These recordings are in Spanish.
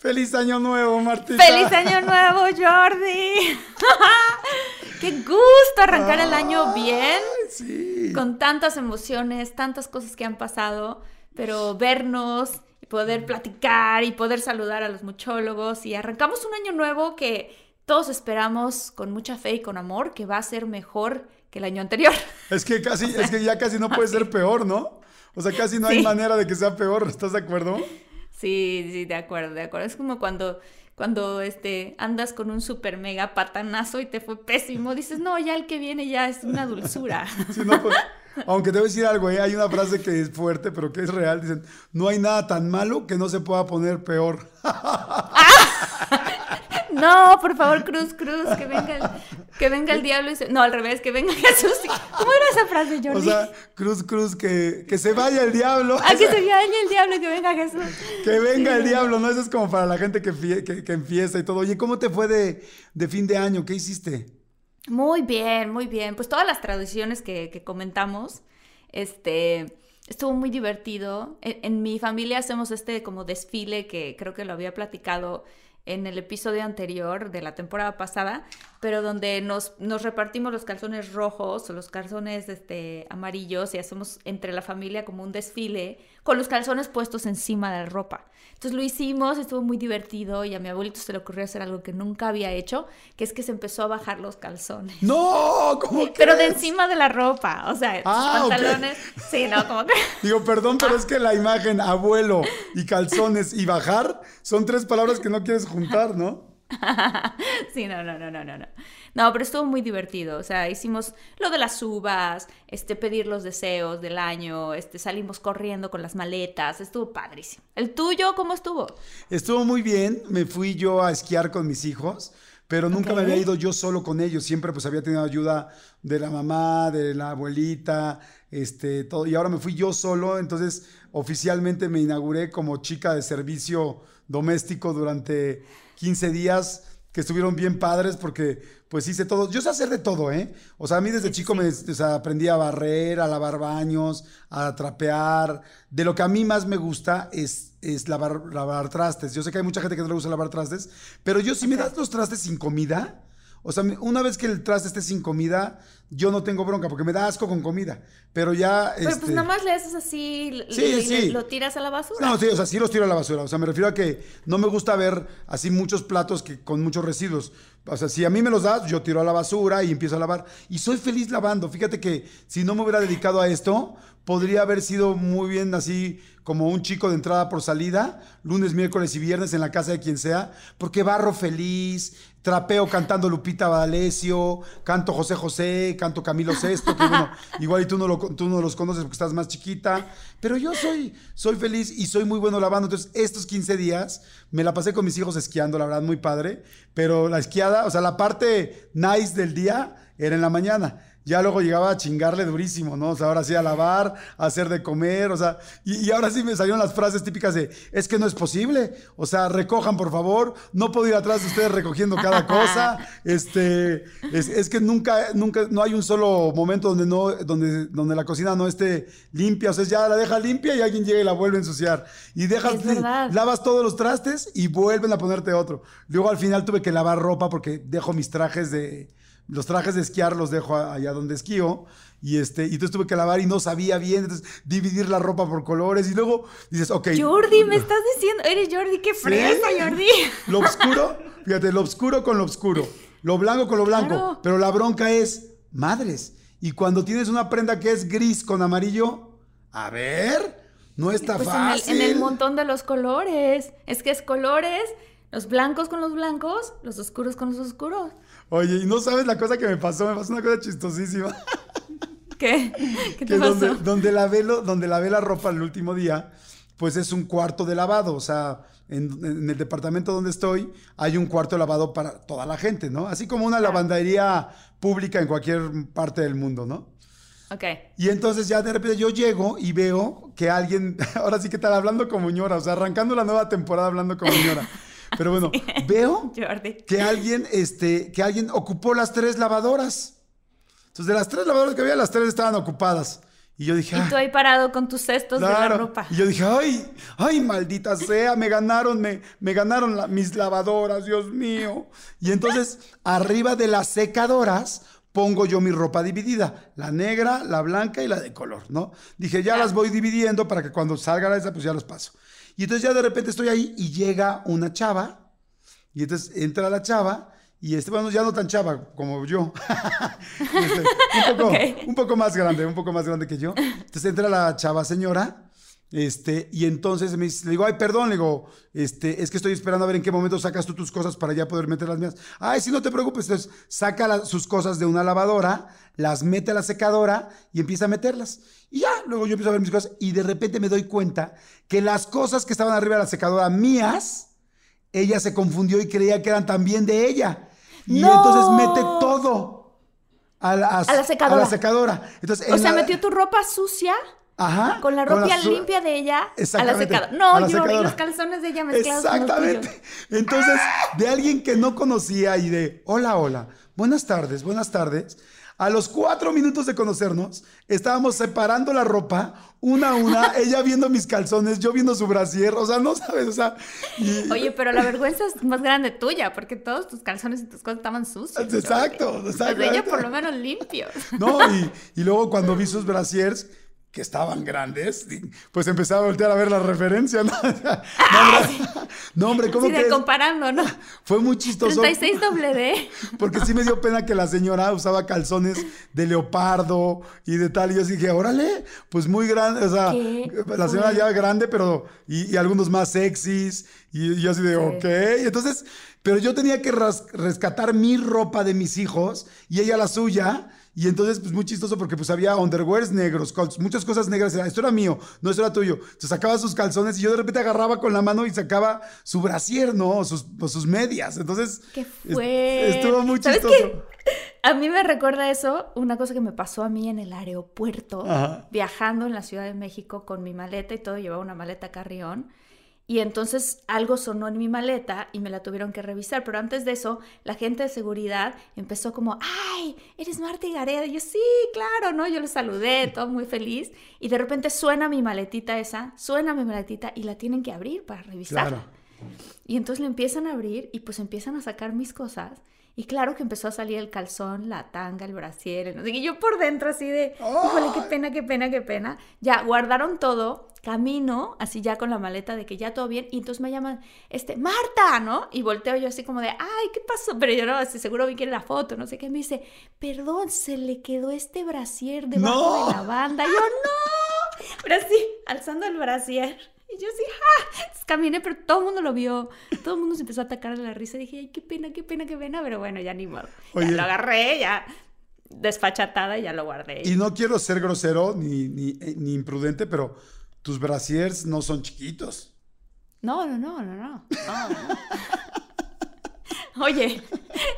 ¡Feliz Año Nuevo, Martita! ¡Feliz Año Nuevo, Jordi! ¡Qué gusto arrancar el año bien! Sí. Con tantas emociones, tantas cosas que han pasado, pero vernos y poder platicar y poder saludar a los muchólogos y arrancamos un año nuevo que todos esperamos con mucha fe y con amor que va a ser mejor que el año anterior. Es que casi, es que ya casi no puede ser peor, ¿no? O sea, casi no hay Sí. manera de que sea peor, ¿estás de acuerdo? Sí, sí, de acuerdo, de acuerdo. Es como cuando, cuando este, andas con un super mega patanazo y te fue pésimo. Dices, no, ya el que viene ya es una dulzura. Sí, no, pues, aunque te voy a decir algo, ¿eh? hay una frase que es fuerte, pero que es real. Dicen, no hay nada tan malo que no se pueda poner peor. No, por favor, Cruz, Cruz, que venga el, que venga el diablo y se... No, al revés, que venga Jesús. ¿Cómo era esa frase, Jordi? O sea, cruz, cruz, que, que se vaya el diablo. Ah, que se vaya el diablo y que venga Jesús. Que venga el diablo, ¿no? Eso es como para la gente que, fie- que, que empieza y todo. Oye, ¿cómo te fue de, de fin de año? ¿Qué hiciste? Muy bien, muy bien. Pues todas las tradiciones que, que comentamos, este, estuvo muy divertido. En, en mi familia hacemos este como desfile que creo que lo había platicado en el episodio anterior de la temporada pasada, pero donde nos, nos repartimos los calzones rojos o los calzones este, amarillos y hacemos entre la familia como un desfile con los calzones puestos encima de la ropa. Entonces lo hicimos, estuvo muy divertido y a mi abuelito se le ocurrió hacer algo que nunca había hecho, que es que se empezó a bajar los calzones. ¡No! ¿Cómo Pero de encima de la ropa, o sea, Ah, pantalones. Sí, no, como que. Digo, perdón, pero es que la imagen abuelo y calzones y bajar son tres palabras que no quieres juntar, ¿no? sí, no, no, no, no, no, no. Pero estuvo muy divertido. O sea, hicimos lo de las uvas, este, pedir los deseos del año, este, salimos corriendo con las maletas. Estuvo padrísimo. ¿El tuyo cómo estuvo? Estuvo muy bien, me fui yo a esquiar con mis hijos, pero nunca me había ido yo solo con ellos, siempre pues había tenido ayuda de la mamá, de la abuelita, este, todo, y ahora me fui yo solo, entonces oficialmente me inauguré como chica de servicio doméstico durante 15 días que estuvieron bien padres porque pues hice todo. Yo sé hacer de todo, ¿eh? O sea, a mí desde chico me o sea, aprendí a barrer, a lavar baños, a trapear. De lo que a mí más me gusta es, es lavar, lavar trastes. Yo sé que hay mucha gente que no le gusta lavar trastes, pero yo si me das los trastes sin comida, o sea, una vez que el traste esté sin comida, yo no tengo bronca porque me da asco con comida. Pero ya... Pero este, pues nada más le haces así Sí, sí. lo tiras a la basura. no, sí, o sea, sí los tiro a la basura. O sea, me refiero a que no me gusta ver así muchos platos que, con muchos residuos. O sea, si a mí me los das, yo tiro a la basura y empiezo a lavar. Y soy feliz lavando. Fíjate que si no me hubiera dedicado a esto, podría haber sido muy bien así como un chico de entrada por salida, lunes, miércoles y viernes en la casa de quien sea, porque barro feliz, trapeo cantando Lupita D'Alessio, canto José José, canto Camilo Sesto, que bueno, igual y tú no, lo, tú no los conoces porque estás más chiquita, pero yo soy, soy feliz y soy muy bueno lavando. Entonces, estos 15 días me la pasé con mis hijos esquiando, la verdad, muy padre, pero la esquiada, o sea, la parte nice del día era en la mañana. Ya luego llegaba a chingarle durísimo, ¿no? O sea, ahora sí a lavar, a hacer de comer, o sea, y, y ahora sí me salieron las frases típicas de, es que no es posible, o sea, recojan por favor, no puedo ir atrás de ustedes recogiendo cada cosa, este, es, es que nunca, nunca, no hay un solo momento donde no, donde, donde la cocina no esté limpia, o sea, ya la deja limpia y alguien llega y la vuelve a ensuciar, y dejas, lavas todos los trastes y vuelven a ponerte otro. Luego al final tuve que lavar ropa porque dejo mis trajes de, los trajes de esquiar los dejo allá donde esquío. Y este, y entonces tuve que lavar y no sabía bien, entonces dividir la ropa por colores y luego dices, ok. Jordi, me estás diciendo, eres Jordi, qué fresa, Jordi. Lo oscuro, fíjate, lo oscuro con lo oscuro, lo blanco con lo blanco, Claro. pero la bronca es madres. Y cuando tienes una prenda que es gris con amarillo, a ver, no está Pues en el, fácil. en el montón de los colores. Es que es colores, los blancos con los blancos, los oscuros con los oscuros. Oye, y no sabes la cosa que me pasó, me pasó una cosa chistosísima. ¿Qué? ¿Qué te que pasó? donde, donde lavé lo- donde lavé la ropa el último día, pues es un cuarto de lavado. O sea, en, en el departamento donde estoy hay un cuarto de lavado para toda la gente, ¿no? Así como una lavandería pública en cualquier parte del mundo, ¿no? Ok. Y entonces ya de repente yo llego y veo que alguien, ahora sí que está hablando como ñora, o sea, arrancando la nueva temporada hablando como ñora. Pero bueno, veo Jordi. que alguien, este, que alguien ocupó las tres lavadoras. Entonces, de las tres lavadoras que había, las tres estaban ocupadas. Y yo dije, Y "Ah". tú ahí parado con tus cestos de la ropa. Y yo dije, ay, ay, maldita sea, me ganaron, me, me ganaron la- mis lavadoras, Dios mío. Y entonces, arriba de las secadoras, pongo yo mi ropa dividida, la negra, la blanca y la de color, ¿no? Dije, ya las voy dividiendo para que cuando salga la esa, pues ya los paso. Y entonces ya de repente estoy ahí y llega una chava, y entonces entra la chava, y este, bueno, ya no tan chava como yo. Este, un, poco, un poco más grande, un poco más grande que yo. Entonces entra la chava señora, este, y entonces me dice, le digo, ay, perdón, le digo, este, es que estoy esperando a ver en qué momento sacas tú tus cosas para ya poder meter las mías. Ay, sí, no te preocupes. Entonces saca sus cosas de una lavadora, las mete a la secadora y empieza a meterlas. Y ya, luego yo empiezo a ver mis cosas y de repente me doy cuenta que las cosas que estaban arriba de la secadora mías, ella se confundió y creía que eran también de ella. Y ¡No! entonces mete todo a la, A la secadora. a la secadora. Entonces, O sea, la- metió tu ropa sucia Ajá, con la ropa limpia de ella a la Exactamente, secadora. No, a la Jordi, secadora. los calzones de ella mezclados con los. Exactamente. Entonces, de alguien que no conocía y de, hola, hola, buenas tardes, buenas tardes. A los cuatro minutos de conocernos, estábamos separando la ropa, una a una, ella viendo mis calzones, yo viendo su brasier, o sea, no sabes, o sea, y- Oye, pero la vergüenza es más grande tuya, porque todos tus calzones y tus cosas estaban sucios. Exacto, Jordi. Los exacto. de ella por lo menos limpios. No, y, y luego cuando vi sus brasiers, que estaban grandes, pues empecé a voltear a ver la referencia, ¿no? No, hombre, no, hombre, ¿cómo que comparando, ¿no? Fue muy chistoso. 36 doble D. Porque sí me dio pena que la señora usaba calzones de leopardo y de tal. Y yo dije, órale, pues muy grande. O sea, ¿Qué la señora ya grande, pero. Y, y algunos más sexys. Y, y yo así de, ok. Y entonces, pero yo tenía que rescatar mi ropa de mis hijos y ella la suya. Y entonces, pues muy chistoso porque pues había underwears negros, muchas cosas negras. Era, Esto era mío, no, esto era tuyo. Entonces sacaba sus calzones y yo de repente agarraba con la mano y sacaba su brasier, ¿no? O sus, o sus medias. Entonces, ¿Qué est- fue? estuvo muy ¿Sabes chistoso. qué? A mí me recuerda eso, una cosa que me pasó a mí en el aeropuerto, Ajá. viajando en la Ciudad de México con mi maleta y todo, llevaba una maleta carrión. Y entonces algo sonó en mi maleta y me la tuvieron que revisar. Pero antes de eso, la gente de seguridad empezó como, ¡ay! ¿Eres Marta Gareda? Y yo, sí, claro, ¿no? Yo le saludé, todo muy feliz. Y de repente suena mi maletita esa, suena mi maletita y la tienen que abrir para revisarla. Claro. Y entonces le empiezan a abrir y pues empiezan a sacar mis cosas. Y claro que empezó a salir el calzón, la tanga, el brasier, no sé. Y yo por dentro así de, híjole, qué pena, qué pena, qué pena. Ya, guardaron todo, camino, así ya con la maleta de que ya todo bien. Y entonces me llaman, este, Marta, ¿no? Y volteo yo así como de, ay, ¿qué pasó? Pero yo no, así seguro vi que era la foto, no sé qué. Me dice, perdón, se le quedó este brasier debajo No. de la banda. Y yo, no. Pero así, alzando el brasier. Y yo así, ¡ja! Entonces caminé, pero todo el mundo lo vio. Todo el mundo se empezó a atacar de la risa. Y dije, ay, qué pena, qué pena, qué pena. Pero bueno, ya ni modo. Ya Oye. lo agarré, ya desfachatada y ya lo guardé. Y no quiero ser grosero ni, ni, eh, ni imprudente, pero tus brasiers no son chiquitos. No, no, no, no, no. no, no. Oye,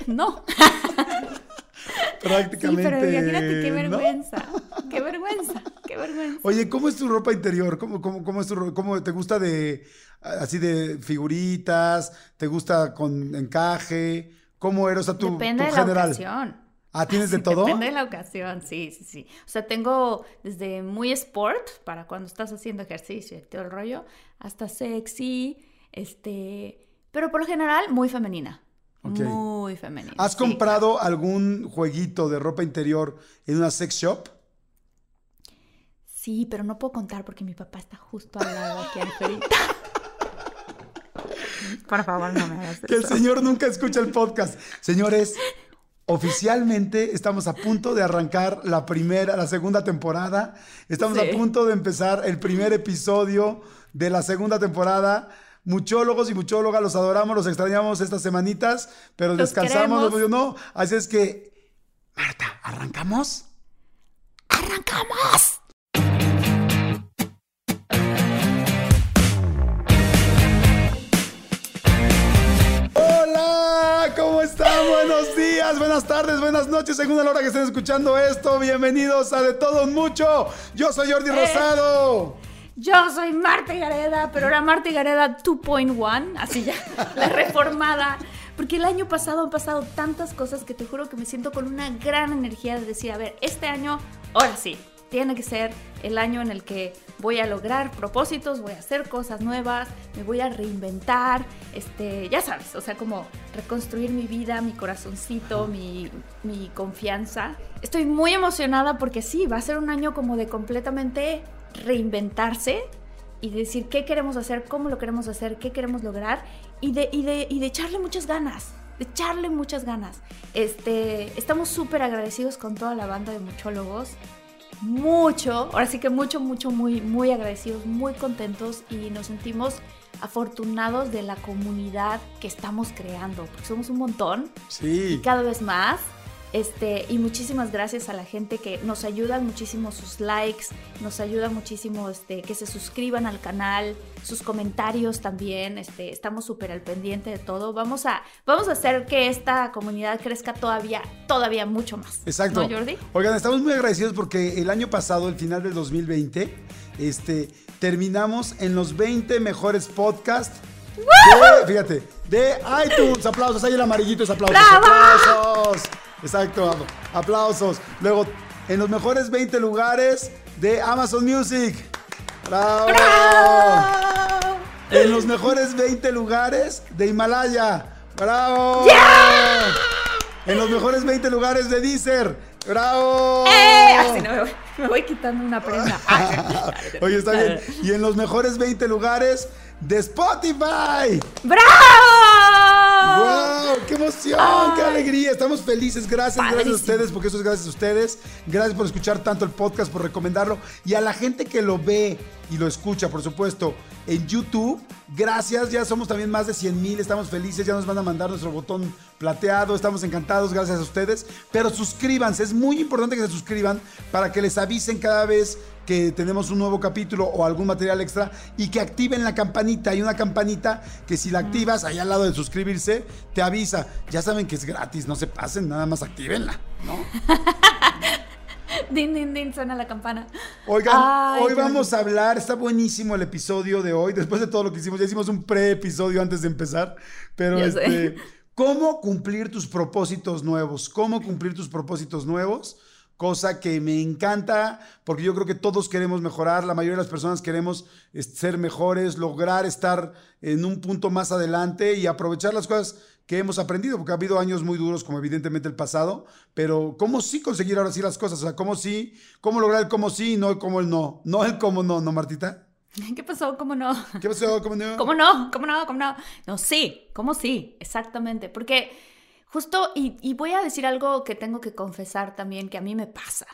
no. prácticamente. Sí, pero imagínate qué ¿no? vergüenza. Qué vergüenza, qué vergüenza. Oye, ¿cómo es tu ropa interior? ¿Cómo, cómo, cómo es tu cómo te gusta de así de figuritas? ¿Te gusta con encaje? ¿Cómo eres? O sea, tu, Depende tu de la general. ocasión. Ah, ¿tienes de todo? Depende de la ocasión, sí, sí, sí. O sea, tengo desde muy sport, para cuando estás haciendo ejercicio y todo el rollo, hasta sexy, este, pero por lo general muy femenina. Ok. Muy femenina. ¿Has sí, comprado algún jueguito de ropa interior en una sex shop? Sí, pero no puedo contar porque mi papá está justo al lado aquí ahorita. Por favor, no me hagas Que el señor nunca escucha el podcast. Señores, oficialmente estamos a punto de arrancar la primera, la segunda temporada. Estamos Sí. a punto de empezar el primer episodio de la segunda temporada. Muchólogos y muchólogas, los adoramos, los extrañamos estas semanitas, pero Los descansamos, queremos. no. Así es que, Marta, ¿arrancamos? ¡Arrancamos! Hola, ¿cómo están? Buenos días, buenas tardes, buenas noches, según la hora que estén escuchando esto. Bienvenidos a De Todo Mucho. Yo soy Jordi Rosado. Yo soy Marta Gareda, pero ahora Marta Gareda 2.1, así ya, la reformada. Porque el año pasado han pasado tantas cosas que te juro que me siento con una gran energía de decir, a ver, este año, ahora sí, tiene que ser el año en el que voy a lograr propósitos, voy a hacer cosas nuevas, me voy a reinventar, este, ya sabes, o sea, como reconstruir mi vida, mi corazoncito, mi, mi confianza. Estoy muy emocionada porque sí, va a ser un año como de completamente reinventarse y decir qué queremos hacer, cómo lo queremos hacer, qué queremos lograr y de, y de, y de echarle muchas ganas, de echarle muchas ganas. Este, estamos súper agradecidos con toda la banda de muchólogos. Mucho, ahora sí que mucho, mucho, muy, muy agradecidos, muy contentos y nos sentimos afortunados de la comunidad que estamos creando, porque somos un montón Sí. cada vez más. Este, y muchísimas gracias a la gente que nos ayudan muchísimo sus likes, nos ayuda muchísimo este, que se suscriban al canal, sus comentarios también. Este, estamos súper al pendiente de todo. Vamos a, vamos a hacer que esta comunidad crezca todavía, todavía mucho más. Exacto. ¿No, Jordi? Oigan, estamos muy agradecidos porque el año pasado, el final del 2020, este, terminamos en los 20 mejores podcasts. de- fíjate, de iTunes. Aplausos, ahí el amarillito es aplausos. ¡Bravo! Aplausos. Exacto, ap- aplausos. Luego, en los mejores 20 lugares de Amazon Music. ¡Bravo! En los mejores 20 lugares de Himalaya. ¡Bravo! En los mejores 20 lugares de Deezer. ¡Bravo! ¡Eh! Así no, me, voy, me voy quitando una prenda. Oye, está bien. Y en los mejores 20 lugares de Spotify. ¡Bravo! ¡Wow! ¡Qué emoción! ¡Qué alegría! Estamos felices. Gracias, gracias a ustedes, porque eso es gracias a ustedes. Gracias por escuchar tanto el podcast, por recomendarlo. Y a la gente que lo ve y lo escucha, por supuesto, en YouTube, gracias. Ya somos también más de 100 mil. Estamos felices. Ya nos van a mandar nuestro botón plateado. Estamos encantados. Gracias a ustedes. Pero suscríbanse. Es muy importante que se suscriban para que les avisen cada vez que tenemos un nuevo capítulo o algún material extra y que activen la campanita. Hay una campanita que si la activas ahí al lado de suscribirse, te avisa. Ya saben que es gratis, no se pasen, nada más actívenla, ¿no? Din, din, din, suena la campana. Oigan, Ay, hoy vamos a hablar, está buenísimo el episodio de hoy, después de todo lo que hicimos, ya hicimos un pre-episodio antes de empezar, pero sé. este, ¿cómo cumplir tus propósitos nuevos? ¿Cómo cumplir tus propósitos nuevos? Cosa que me encanta, porque yo creo que todos queremos mejorar, la mayoría de las personas queremos ser mejores, lograr estar en un punto más adelante y aprovechar las cosas que hemos aprendido, porque ha habido años muy duros, como evidentemente el pasado, pero cómo sí conseguir ahora sí las cosas, o sea, cómo sí, cómo lograr el cómo sí y no el cómo el no, no el cómo no, ¿no, Martita? ¿Qué pasó? ¿Cómo no? ¿Qué pasó? ¿Cómo no? ¿Cómo no? ¿Cómo no? ¿Cómo no? No, sí, ¿cómo sí? Exactamente. Porque justo, y, y voy a decir algo que tengo que confesar también que a mí me pasa.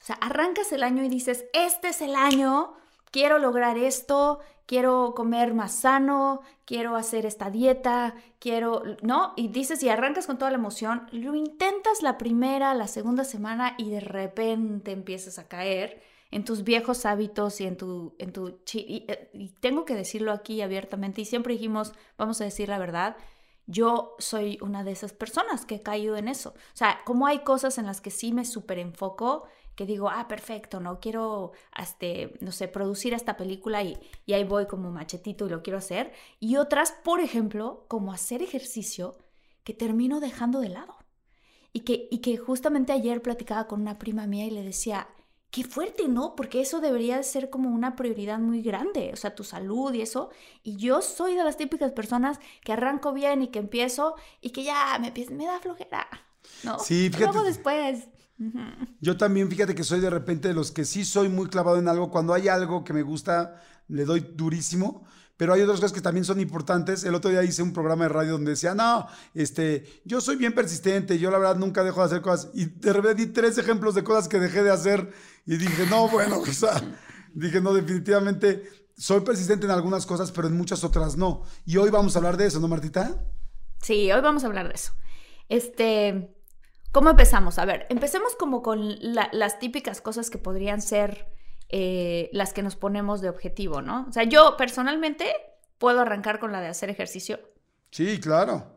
O sea, arrancas el año y dices, este es el año, quiero lograr esto, quiero comer más sano, quiero hacer esta dieta, quiero, ¿no? Y dices, y arrancas con toda la emoción, lo intentas la primera, la segunda semana y de repente empiezas a caer en tus viejos hábitos y en tu, en tu eh, y tengo que decirlo aquí abiertamente y siempre dijimos, vamos a decir la verdad, yo soy una de esas personas que he caído en eso. O sea, como hay cosas en las que sí me súper enfoco, que digo, ah, perfecto, no quiero, este, no sé, producir esta película y, y ahí voy como machetito y lo quiero hacer. Y otras, por ejemplo, como hacer ejercicio, que termino dejando de lado. Y que, y que justamente ayer platicaba con una prima mía y le decía, qué fuerte, ¿no? Porque eso debería de ser como una prioridad muy grande, o sea, tu salud y eso. Y yo soy de las típicas personas que arranco bien y que empiezo y que ya me, me da flojera, ¿no? Sí, fíjate. Luego después. Yo también, fíjate que soy de repente de los que sí soy muy clavado en algo. Cuando hay algo que me gusta, le doy durísimo. Pero hay otras cosas que también son importantes. El otro día hice un programa de radio donde decía, no, este, yo soy bien persistente, yo la verdad nunca dejo de hacer cosas. Y de repente di tres ejemplos de cosas que dejé de hacer y dije, no, bueno, o sea, dije, no, definitivamente soy persistente en algunas cosas, pero en muchas otras no. Y hoy vamos a hablar de eso, ¿no, Martita? Sí, hoy vamos a hablar de eso. Este, ¿cómo empezamos? A ver, empecemos como con las típicas cosas que podrían ser eh, las que nos ponemos de objetivo, ¿no? O sea, yo personalmente puedo arrancar con la de hacer ejercicio. Sí, claro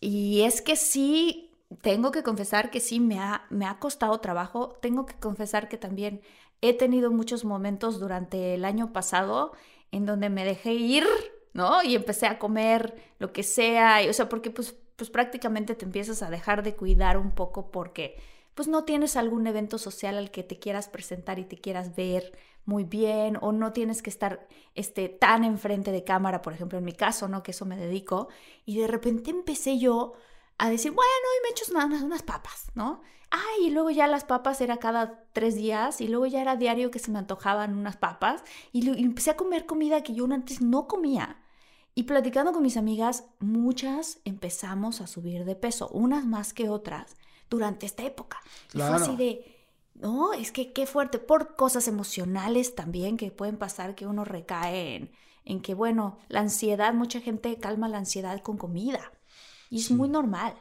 y es que sí, tengo que confesar que sí me ha, me ha costado trabajo. Tengo que confesar que también he tenido muchos momentos durante el año pasado en donde me dejé ir, ¿no? Y empecé a comer lo que sea, y, o sea, porque pues, pues prácticamente te empiezas a dejar de cuidar un poco porque pues no tienes algún evento social al que te quieras presentar y te quieras ver muy bien o no tienes que estar este, tan enfrente de cámara, por ejemplo, en mi caso, ¿no? Que eso me dedico. Y de repente empecé yo a decir, bueno, hoy me he hecho unas, unas papas, ¿no? Ay, y luego ya las papas era cada tres días y luego ya era diario que se me antojaban unas papas y, y empecé a comer comida que yo antes no comía. Y platicando con mis amigas, muchas empezamos a subir de peso, unas más que otras durante esta época. Y fue así de, no, es que qué fuerte, por cosas emocionales también que pueden pasar que uno recae en, en que, bueno, la ansiedad, mucha gente calma la ansiedad con comida. Y es muy normal.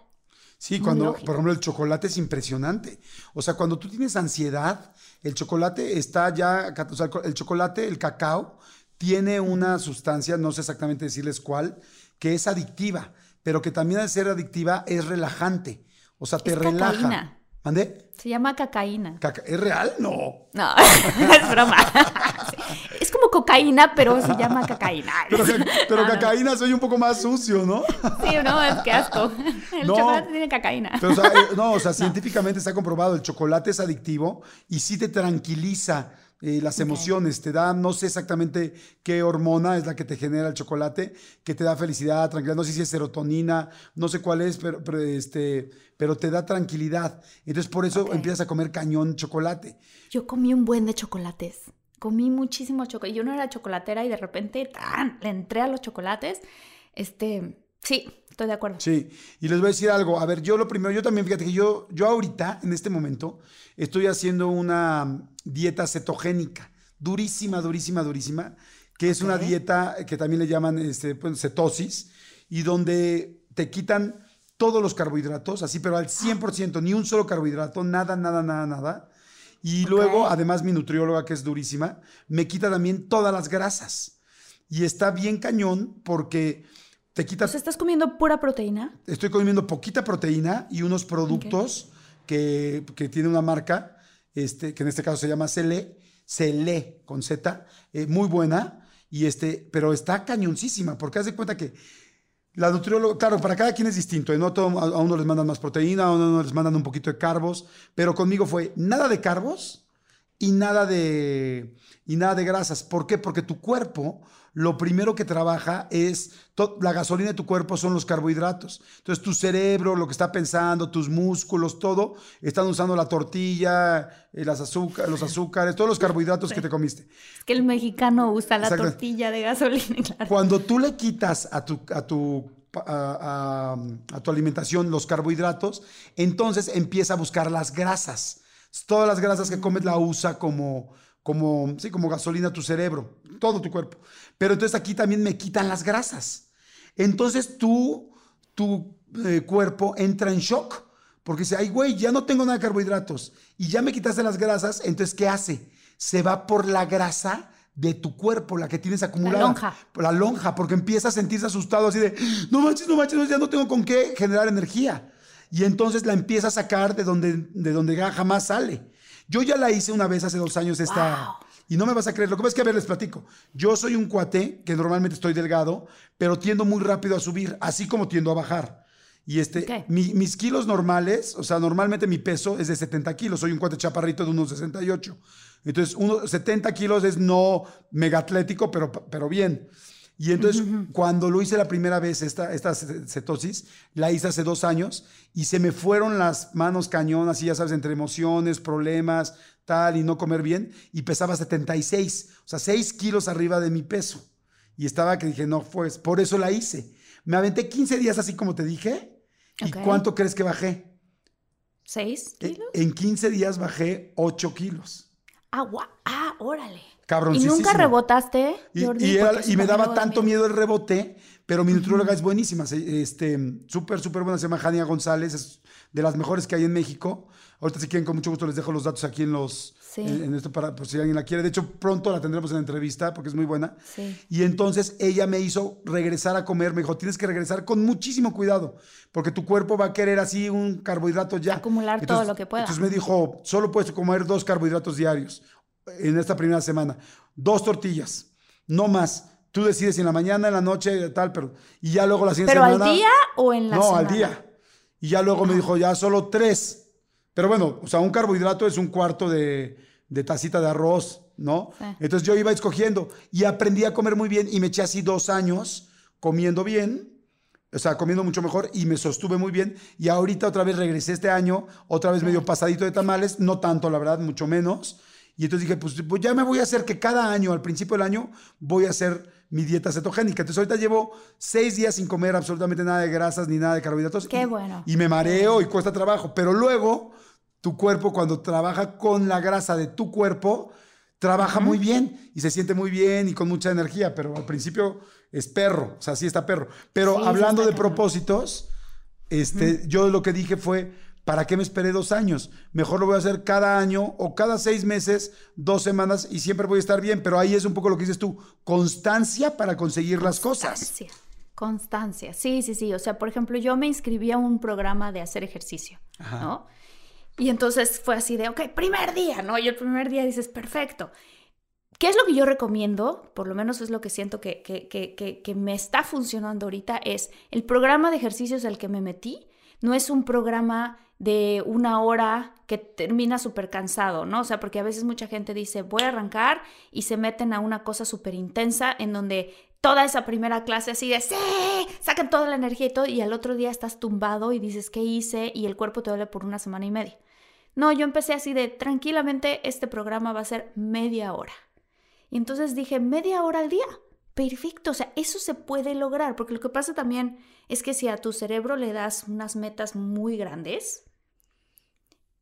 Sí, cuando, por ejemplo, el chocolate es impresionante. O sea, cuando tú tienes ansiedad, el chocolate está ya, o sea, el chocolate, el cacao, tiene una sustancia, no sé exactamente decirles cuál, que es adictiva, pero que también al ser adictiva es relajante. O sea, te relaja. ¿Mande? Se llama cacaína. ¿Es real? No. No, es broma. es como cocaína, pero se llama cacaína. Pero, cacaína soy un poco más sucio, ¿no? Sí, no, es que asco. El chocolate tiene cacaína. Pero, o sea, eh, no, o sea, científicamente está comprobado, el chocolate es adictivo y sí te tranquiliza eh, las emociones, te da, no sé exactamente qué hormona es la que te genera el chocolate, que te da felicidad, tranquilidad, no sé si es serotonina, no sé cuál es, pero, este, pero te da tranquilidad. Entonces por eso empiezas a comer cañón chocolate. Yo comí un buen de chocolates, comí muchísimo chocolate, yo no era chocolatera y de repente le entré a los chocolates, este, sí, estoy de acuerdo. Sí, y les voy a decir algo. A ver, yo lo primero, yo también, fíjate que yo, yo ahorita, en este momento, estoy haciendo una dieta cetogénica, durísima, durísima, durísima, que es una dieta que también le llaman este, pues, cetosis, y donde te quitan todos los carbohidratos, así, pero al 100%, ni un solo carbohidrato, nada, nada, nada, nada. Y luego, además, mi nutrióloga, que es durísima, me quita también todas las grasas. Y está bien cañón porque te. ¿estás comiendo pura proteína? Estoy comiendo poquita proteína y unos productos que, que tiene una marca este, que en este caso se llama Cele, Cele con Z, eh, muy buena. Y este, pero está cañoncísima, porque haz de cuenta que la nutrióloga, claro, para cada quien es distinto. ¿eh? No todo, a uno les mandan más proteína, a uno les mandan un poquito de carbos, pero conmigo fue nada de carbos y nada de, y nada de grasas. ¿Por qué? Porque tu cuerpo lo primero que trabaja es, la gasolina de tu cuerpo son los carbohidratos. Entonces tu cerebro, lo que está pensando, tus músculos, todo, están usando la tortilla, eh, las azúcar, los azúcares, todos los carbohidratos que te comiste. Es que el mexicano usa la tortilla de gasolina. Cuando tú le quitas a tu, a tu a, tu alimentación los carbohidratos, entonces empieza a buscar las grasas. Todas las grasas que comes la usa como, como, sí, como gasolina tu cerebro, todo tu cuerpo. Pero entonces aquí también me quitan las grasas. Entonces tú, tu eh, cuerpo entra en shock. Porque dice, ay, güey, ya no tengo nada de carbohidratos. Y ya me quitaste las grasas. Entonces, ¿qué hace? Se va por la grasa de tu cuerpo, la que tienes acumulada. La lonja. La lonja, porque empieza a sentirse asustado así de, no manches, no manches, ya no tengo con qué generar energía. Y entonces la empieza a sacar de donde, de donde jamás sale. Yo ya la hice una vez hace dos años esta... Y no me vas a creer. Lo que pasa es que, a ver, les platico. Yo soy un cuate que normalmente estoy delgado, pero tiendo muy rápido a subir, así como tiendo a bajar. Y este, mis kilos normales, o sea, normalmente mi peso es de 70 kilos. Soy un cuate chaparrito de unos 68. Entonces, unos 70 kilos es no mega atlético, pero, pero bien. Y entonces, cuando lo hice la primera vez, esta, esta cetosis, la hice hace dos años y se me fueron las manos cañón, así ya sabes, entre emociones, problemas, tal, y no comer bien, y pesaba 76, o sea, 6 kilos arriba de mi peso. Y estaba que dije, no, pues, por eso la hice. Me aventé 15 días así como te dije. ¿Y cuánto crees que bajé? ¿6 e, kilos? En 15 días bajé 8 kilos. Ah, ah, órale. ¿Y nunca rebotaste? y, me daba tanto miedo el rebote, pero mi nutrióloga es buenísima, este, súper, súper buena, se llama Jania González, es de las mejores que hay en México. Ahorita si quieren, con mucho gusto les dejo los datos aquí en los... En, esto para por si alguien la quiere. De hecho, pronto la tendremos en la entrevista porque es muy buena. Y entonces ella me hizo regresar a comer. Me dijo, tienes que regresar con muchísimo cuidado porque tu cuerpo va a querer así un carbohidrato ya. Acumular todo lo que pueda. Entonces me dijo, solo puedes comer dos carbohidratos diarios en esta primera semana. Dos tortillas, no más. Tú decides si en la mañana, en la noche, tal, pero. Y ya luego la siguiente semana. ¿Pero al día o en la no, semana? No, al día. Y ya luego me dijo, ya solo tres. Pero bueno, o sea, un carbohidrato es un cuarto de, de tacita de arroz, ¿no? Entonces yo iba escogiendo y aprendí a comer muy bien y me eché así dos años comiendo bien. O sea, comiendo mucho mejor y me sostuve muy bien. Y ahorita otra vez regresé este año, otra vez medio pasadito de tamales, no tanto, la verdad, mucho menos y entonces dije, pues, pues, ya me voy a hacer que cada año, al principio del año, voy a hacer mi dieta cetogénica. Entonces ahorita llevo seis días sin comer absolutamente nada de grasas ni nada de carbohidratos. Qué bueno. Y me mareo y cuesta trabajo. Pero luego, tu cuerpo, cuando trabaja con la grasa de tu cuerpo, trabaja muy bien y se siente muy bien y con mucha energía. Pero al principio es perro, o sea, sí está perro. Pero hablando de propósitos, este, yo lo que dije fue ¿Para qué me esperé dos años? Mejor lo voy a hacer cada año o cada seis meses, dos semanas y siempre voy a estar bien. Pero ahí es un poco lo que dices tú, constancia para conseguir las cosas. Constancia, sí, sí, sí. O sea, por ejemplo, yo me inscribí a un programa de hacer ejercicio, ¿no? Y entonces fue así de, ok, primer día, ¿no? Y el primer día dices, perfecto. ¿Qué es lo que yo recomiendo? Por lo menos es lo que siento que, que, que, que me está funcionando ahorita, es el programa de ejercicios al que me metí. No es un programa de una hora que termina súper cansado, ¿no? O sea, porque a veces mucha gente dice, voy a arrancar y se meten a una cosa súper intensa en donde toda esa primera clase así de, sí, sacan toda la energía y todo, y al otro día estás tumbado y dices, ¿qué hice? Y el cuerpo te duele por una semana y media. No, yo empecé así de, tranquilamente, este programa va a ser media hora. Y entonces dije, media hora al día. Perfecto, o sea, eso se puede lograr, porque lo que pasa también es que si a tu cerebro le das unas metas muy grandes,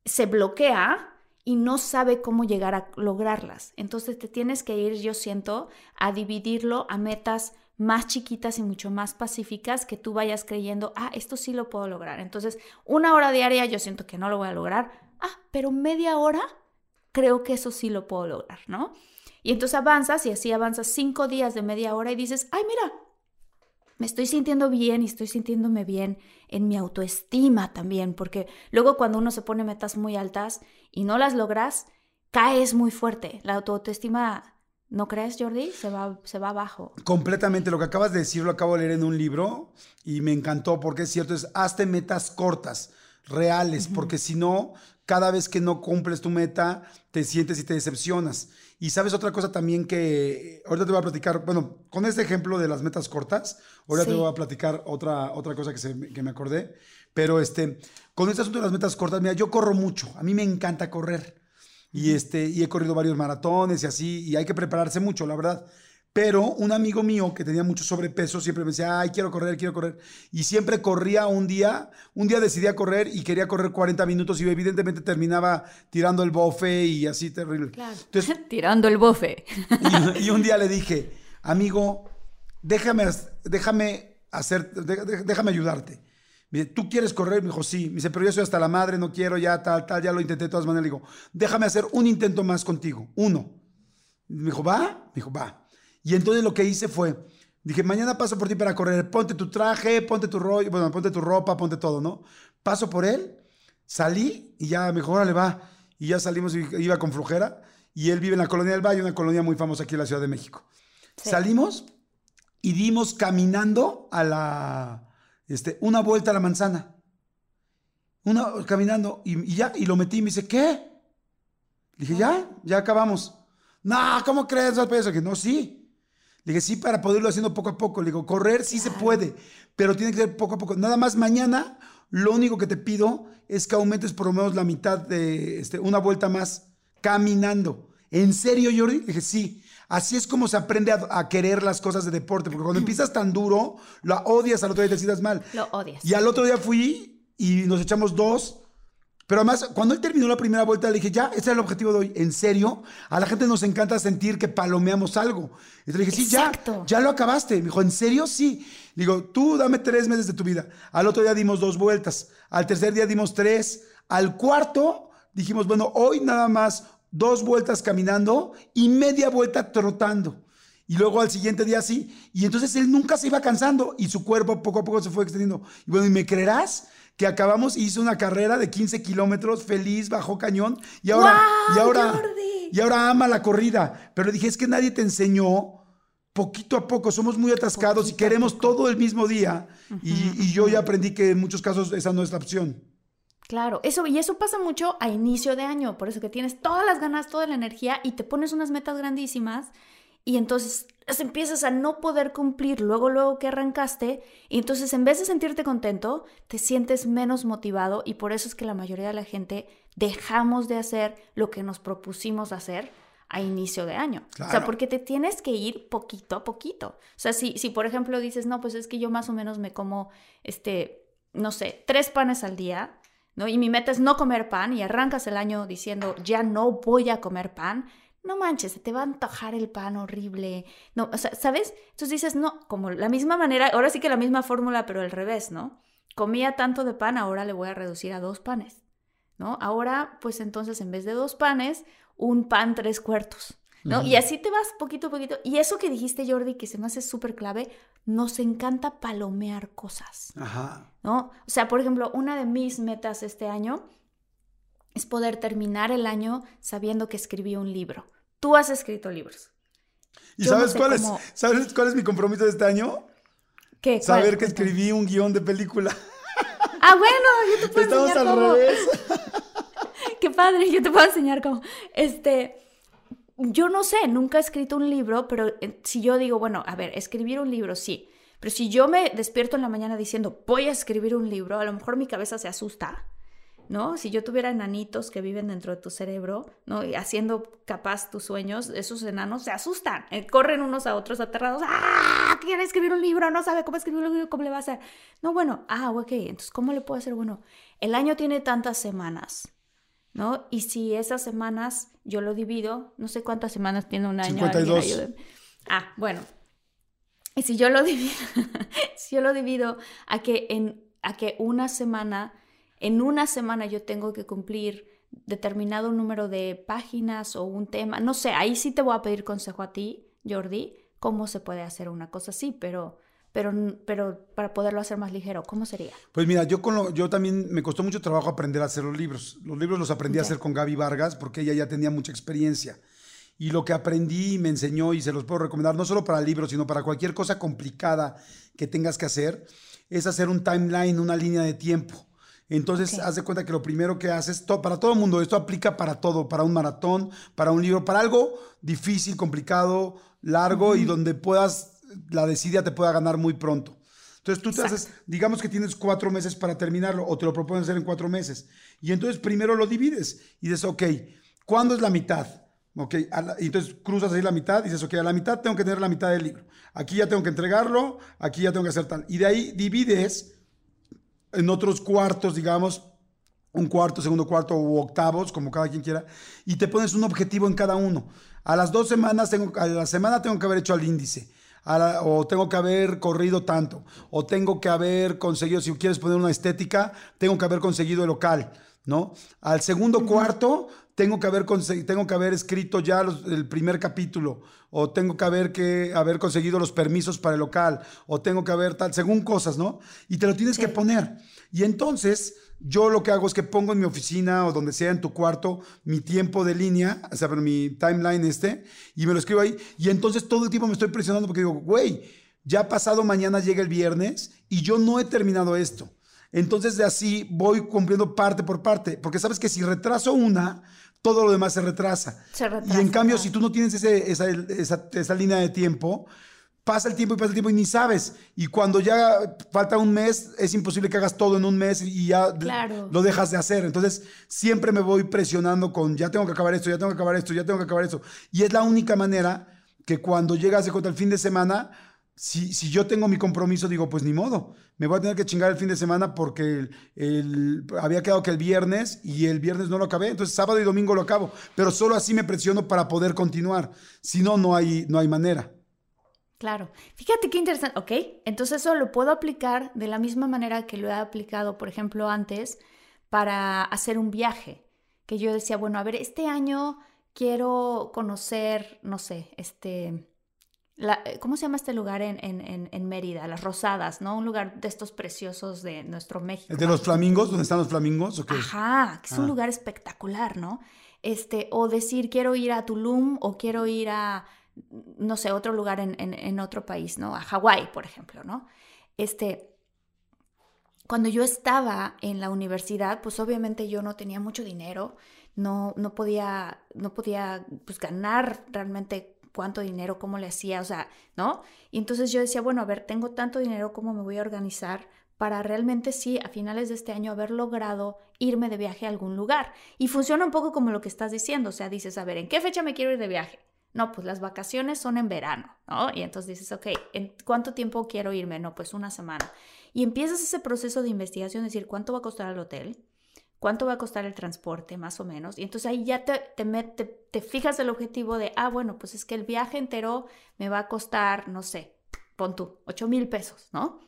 se bloquea y no sabe cómo llegar a lograrlas. Entonces te tienes que ir, yo siento, a dividirlo a metas más chiquitas y mucho más pacíficas que tú vayas creyendo, ah, esto sí lo puedo lograr. Entonces, una hora diaria yo siento que no lo voy a lograr, ah, pero media hora creo que eso sí lo puedo lograr, ¿no? Y entonces avanzas y así avanzas cinco días de media hora y dices, ay, mira, me estoy sintiendo bien y estoy sintiéndome bien en mi autoestima también, porque luego cuando uno se pone metas muy altas y no las logras, caes muy fuerte. La autoestima ¿No crees, Jordi? Se va, se va abajo. Completamente, lo que acabas de decir lo acabo de leer en un libro y me encantó porque es cierto, es hazte metas cortas, reales, porque si no, cada vez que no cumples tu meta, te sientes y te decepcionas. Y sabes otra cosa también que ahorita te voy a platicar, bueno, con este ejemplo de las metas cortas, ahora te voy a platicar otra, otra cosa que, se- que me acordé, pero este, con este asunto de las metas cortas, mira, yo corro mucho, a mí me encanta correr. Y, este, y he corrido varios maratones y así, y hay que prepararse mucho, la verdad. Pero un amigo mío que tenía mucho sobrepeso siempre me decía, ay, quiero correr, quiero correr. Y siempre corría un día, un día decidía correr y quería correr 40 minutos y evidentemente terminaba tirando el bofe y así terrible. Entonces, Tirando el bofe. y, y un día le dije, amigo, déjame, déjame hacer, déjame ayudarte. Me dice, ¿tú quieres correr? Me dijo, sí. Me dice, pero yo soy hasta la madre, no quiero, ya tal, tal, ya lo intenté de todas maneras. Le digo, déjame hacer un intento más contigo, uno. Me dijo, ¿va? Me dijo, va. Y entonces lo que hice fue, dije, mañana paso por ti para correr, ponte tu traje, ponte tu rollo, bueno, ponte tu ropa, ponte todo, ¿no? Paso por él, salí y ya me dijo, órale, va. Y ya salimos, y iba con flojera. Y él vive en la Colonia del Valle, una colonia muy famosa aquí en la Ciudad de México. Sí. Salimos y dimos caminando a la, este, una vuelta a la manzana. Una, caminando, y, y ya, y lo metí y me dice, ¿qué? Le dije, ya, ya acabamos. No, ¿cómo crees? No, sí. Dije, sí, para poderlo haciendo poco a poco. Le digo, correr sí se puede, pero tiene que ser poco a poco. Nada más mañana, lo único que te pido es que aumentes por lo menos la mitad de este, una vuelta más caminando. ¿En serio, Jordi? Le dije, sí. Así es como se aprende a, a querer las cosas de deporte, porque cuando empiezas tan duro, la odias al otro día y te sientas mal. Lo odias. Y al otro día fui y nos echamos dos. Pero además, cuando él terminó la primera vuelta, le dije, ya, ese era el objetivo de hoy. ¿En serio? A la gente nos encanta sentir que palomeamos algo. Entonces le dije, sí, ya, Exacto. ya lo acabaste. Me dijo, ¿en serio? Sí. Le digo, tú dame tres meses de tu vida. Al otro día dimos dos vueltas. Al tercer día dimos tres. Al cuarto dijimos, bueno, hoy nada más dos vueltas caminando y media vuelta trotando. Y luego al siguiente día sí. Y entonces él nunca se iba cansando y su cuerpo poco a poco se fue extendiendo. Y bueno, ¿y me creerás? Que acabamos, hizo una carrera de 15 kilómetros, feliz, bajó cañón. Y ahora, ¡Guau, y ahora, Jordi! y ahora ama la corrida. Pero dije, es que nadie te enseñó poquito a poco. Somos muy atascados y Poquito queremos todo el mismo día. y, y yo ya aprendí que en muchos casos esa no es la opción. Claro, eso, y eso pasa mucho a inicio de año, por eso que tienes todas las ganas, toda la energía y te pones unas metas grandísimas y entonces las empiezas a no poder cumplir luego, luego que arrancaste y entonces en vez de sentirte contento, te sientes menos motivado y por eso es que la mayoría de la gente dejamos de hacer lo que nos propusimos hacer a inicio de año. O sea, porque te tienes que ir poquito a poquito. O sea, si, si por ejemplo dices, no, pues es que yo más o menos me como, este, no sé, tres panes al día, ¿no? Y mi meta es no comer pan y arrancas el año diciendo, ya no voy a comer pan, no manches, se te va a antojar el pan horrible. No, o sea, ¿sabes? Entonces dices, no, como la misma manera, ahora sí que la misma fórmula, pero al revés, ¿no? Comía tanto de pan, ahora le voy a reducir a dos panes, ¿no? Ahora, pues entonces en vez de dos panes, un pan tres cuartos, ¿no? Y así te vas poquito a poquito. Y eso que dijiste, Jordi, que se me hace súper clave, nos encanta palomear cosas. Ajá. ¿no? O sea, por ejemplo, una de mis metas este año es poder terminar el año sabiendo que escribí un libro. Tú has escrito libros. ¿Y Yo no sabes, sé cuál cómo- es, sabes cuál es mi compromiso de este año? ¿Qué? Saber ¿Cuál? que escribí un guion de película. Ah, bueno, yo te puedo Estamos enseñar al cómo. revés. Qué padre, yo te puedo enseñar cómo. Este, yo no sé, nunca he escrito un libro, pero eh, si yo digo, bueno, a ver, escribir un libro, sí. Pero si yo me despierto en la mañana diciendo, voy a escribir un libro, a lo mejor mi cabeza se asusta, ¿no? Si yo tuviera enanitos que viven dentro de tu cerebro, ¿no? Y haciendo capaz tus sueños, esos enanos se asustan, eh, corren unos a otros aterrados, ¡ah! Quiere escribir un libro, no sabe cómo escribir un libro, cómo le va a hacer. No, bueno, ah, ok, entonces, ¿cómo le puedo hacer? Bueno, el año tiene tantas semanas, ¿no? Y si esas semanas yo lo divido, no sé cuántas semanas tiene un año. alguien 52. ayúdeme. Ah, bueno. Y si yo lo divido, si yo lo divido a que en a que una semana, en una semana yo tengo que cumplir determinado número de páginas o un tema, no sé, ahí sí te voy a pedir consejo a ti, Jordi, cómo se puede hacer una cosa así, pero pero pero para poderlo hacer más ligero, ¿cómo sería? Pues mira, yo con lo, yo también me costó mucho trabajo aprender a hacer los libros. Los libros los aprendí a Ya. hacer con Gaby Vargas porque ella ya tenía mucha experiencia. y lo que aprendí y me enseñó y se los puedo recomendar, no solo para libros, sino para cualquier cosa complicada que tengas que hacer, es hacer un timeline, una línea de tiempo. Entonces, haz de cuenta que lo primero que haces, para todo el mundo, esto aplica para todo, para un maratón, para un libro, para algo difícil, complicado, largo y donde puedas, la desidia te pueda ganar muy pronto. Entonces tú te haces, digamos que tienes cuatro meses para terminarlo o te lo propones hacer en cuatro meses. Y entonces primero lo divides y dices, ok, ¿cuándo es la mitad? Ok, y entonces cruzas ahí la mitad y dices, ok, a la mitad tengo que tener la mitad del libro. Aquí ya tengo que entregarlo, aquí ya tengo que hacer tal. Y de ahí divides en otros cuartos, digamos, un cuarto, segundo cuarto u octavos, como cada quien quiera, y te pones un objetivo en cada uno. A las dos semanas, tengo, a la semana tengo que haber hecho el índice o tengo que haber corrido tanto, o tengo que haber conseguido, si quieres poner una estética, tengo que haber conseguido el local, ¿no? Al segundo cuarto tengo que haber, tengo que haber escrito ya el primer capítulo, o tengo que haber, que haber conseguido los permisos para el local, o tengo que haber tal, según cosas, ¿no? Y te lo tienes que poner. Y entonces yo lo que hago es que pongo en mi oficina o donde sea en tu cuarto mi tiempo de línea, o sea, mi timeline este, y me lo escribo ahí. Y entonces todo el tiempo me estoy presionando porque digo, güey, ya pasado mañana llega el viernes y yo no he terminado esto. Entonces de así voy cumpliendo parte por parte, porque sabes que si retraso una, todo lo demás se retrasa. Se retrasa y en cambio, si tú no tienes ese, esa, esa, esa línea de tiempo, pasa el tiempo y pasa el tiempo y ni sabes. Y cuando ya falta un mes, es imposible que hagas todo en un mes y ya lo dejas de hacer. Entonces, siempre me voy presionando con, ya tengo que acabar esto, ya tengo que acabar esto, ya tengo que acabar esto. Y es la única manera que cuando llegas de contra el fin de semana, si, si, yo tengo mi compromiso, digo, pues ni modo, me voy a tener que chingar el fin de semana porque el, había quedado que el viernes y el viernes no lo acabé, entonces sábado y domingo lo acabo, pero solo así me presiono para poder continuar, si no, no hay, no hay manera. Claro. Fíjate qué interesante. Ok, entonces eso lo puedo aplicar de la misma manera que lo he aplicado, por ejemplo, antes para hacer un viaje. Que yo decía, bueno, a ver, este año quiero conocer, no sé, este, ¿cómo se llama este lugar en, en, en, Mérida? Las Rosadas, ¿no? Un lugar de estos preciosos de nuestro México. ¿De los flamingos? ¿Dónde están los flamingos? ¿o qué? Ajá, que es un ah. lugar espectacular, ¿no? Este, o decir, quiero ir a Tulum o quiero ir a no sé, otro lugar en, otro país, ¿no? A Hawái, por ejemplo, ¿no? Este, cuando yo estaba en la universidad, pues obviamente yo no tenía mucho dinero, no, no podía, no podía pues, ganar realmente cuánto dinero, cómo le hacía, o sea, ¿no? Y entonces yo decía, bueno, a ver, tengo tanto dinero, ¿cómo me voy a organizar para realmente sí, a finales de este año, haber logrado irme de viaje a algún lugar? Y funciona un poco como lo que estás diciendo, o sea, dices, a ver, ¿en qué fecha me quiero ir de viaje? No, pues las vacaciones son en verano, ¿no? Y entonces dices, ok, ¿en cuánto tiempo quiero irme? No, pues una semana. Y empiezas ese proceso de investigación, decir, ¿cuánto va a costar el hotel? ¿Cuánto va a costar el transporte, más o menos? Y entonces ahí ya te, te, te fijas el objetivo de, ah, bueno, pues es que el viaje entero me va a costar, no sé, pon tú, 8 mil pesos, ¿no?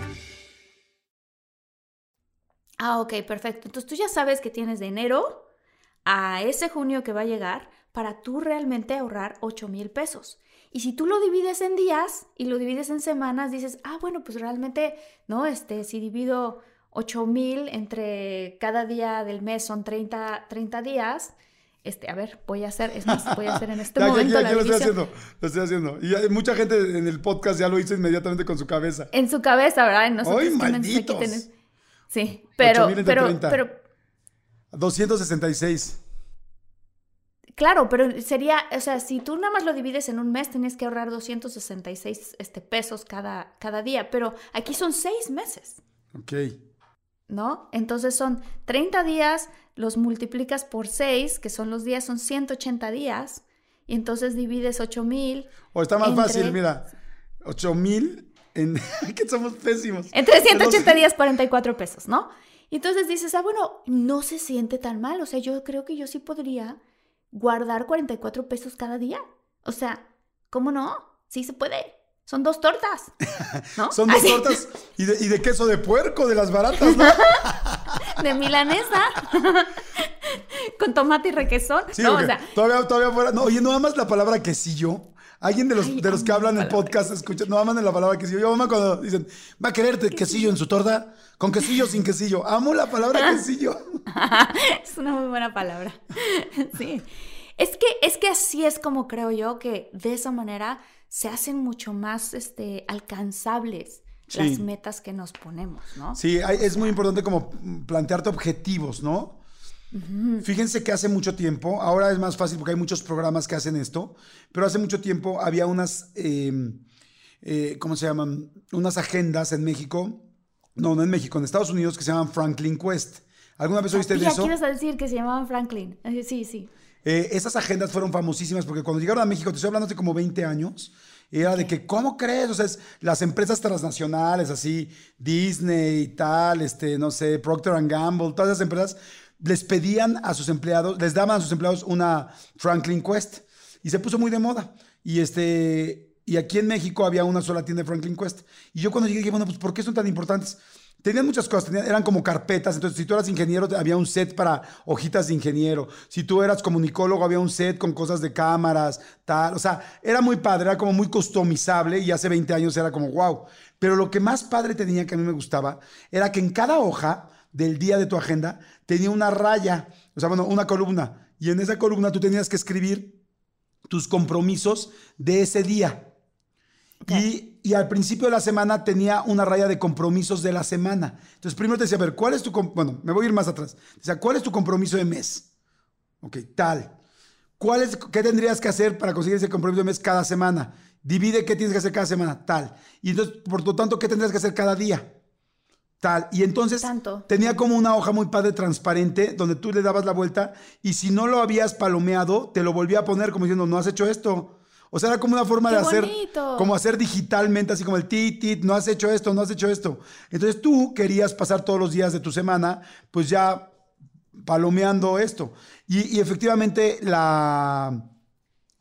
Ah, ok, perfecto. Entonces tú ya sabes que tienes de enero a ese junio que va a llegar para tú realmente ahorrar 8 mil pesos. Y si tú lo divides en días y lo divides en semanas, dices, ah, bueno, pues realmente, ¿no? Este, si divido 8 mil entre cada día del mes son 30, 30 días. Este, a ver, voy a hacer, es más, voy a hacer en este momento. Ya, ya, lo estoy haciendo, lo estoy haciendo. Y mucha gente en el podcast ya lo hizo inmediatamente con su cabeza. En su cabeza, ¿verdad? ¡Ay, malditos! Sí, pero, pero, pero... 266. Claro, pero sería, o sea, si tú nada más lo divides en un mes, tenías que ahorrar 266 este, pesos cada, cada día, pero aquí son seis meses. Ok. ¿No? Entonces son 30 días, los multiplicas por 6, que son los días, son 180 días, y entonces divides 8 mil. O está más fácil, mira, 8 mil en... que somos pésimos. Entre 180 días, 44 pesos, ¿no? Y entonces dices, ah, bueno, no se siente tan mal, o sea, yo creo que yo sí podría guardar 44 pesos cada día. O sea, ¿cómo no? Sí se puede. Son dos tortas. ¿no? Son dos tortas y de, queso de puerco, de las baratas, ¿no? de milanesa. Con tomate y requesón. Sí, no, o sea, todavía, todavía fuera. No, oye, nada más la palabra quesillo. Alguien de los, de los que hablan en podcast escucha, no aman la palabra quesillo. Yo mamá cuando dicen, va a quererte quesillo en su torta, con quesillo sin quesillo. Amo la palabra quesillo. es una muy buena palabra. sí. Es que, es que así es como creo yo que de esa manera se hacen mucho más este, alcanzables las metas que nos ponemos, ¿no? Sí, es muy importante como plantearte objetivos, ¿no? Fíjense que hace mucho tiempo, ahora es más fácil porque hay muchos programas que hacen esto, pero hace mucho tiempo había unas, em, eh, ¿cómo se llaman? Unas agendas en México, no, no en México, en Estados Unidos que se llaman Franklin Quest. ¿Alguna vez oíste de eso? quieres decir que se llamaban Franklin. Sí, sí. Eh, esas agendas fueron famosísimas porque cuando llegaron a México, te estoy hablando hace como 20 años, era de que, ¿cómo crees? O sea, las empresas transnacionales, así, Disney y tal, este, no sé, Procter Gamble, todas esas empresas les pedían a sus empleados, les daban a sus empleados una Franklin Quest y se puso muy de moda. Y este, y aquí en México había una sola tienda de Franklin Quest. Y yo cuando llegué dije, bueno, pues ¿por qué son tan importantes? Tenían muchas cosas, eran como carpetas, entonces si tú eras ingeniero había un set para hojitas de ingeniero, si tú eras comunicólogo había un set con cosas de cámaras, tal, o sea, era muy padre, era como muy customizable y hace 20 años era como wow. Pero lo que más padre tenía que a mí me gustaba era que en cada hoja del día de tu agenda tenía una raya, o sea, bueno, una columna. Y en esa columna tú tenías que escribir tus compromisos de ese día. Y, y, al principio de la semana tenía una raya de compromisos de la semana. Entonces, primero te decía, a ver, ¿cuál es tu... Bueno, me voy a ir más atrás. Decía, ¿cuál es tu compromiso de mes? Ok, tal. ¿Cuál es, ¿Qué tendrías que hacer para conseguir ese compromiso de mes cada semana? Divide qué tienes que hacer cada semana, tal. Y entonces, por lo tanto, ¿qué tendrías que hacer cada día? Tal. Y entonces tenía como una hoja muy padre transparente donde tú le dabas la vuelta y si no lo habías palomeado, te lo volvía a poner como diciendo, no has hecho esto. O sea, era como una forma de hacer, como hacer digitalmente, así como el tit, tit, no has hecho esto, no has hecho esto. Entonces tú querías pasar todos los días de tu semana, pues ya palomeando esto. Y, efectivamente la,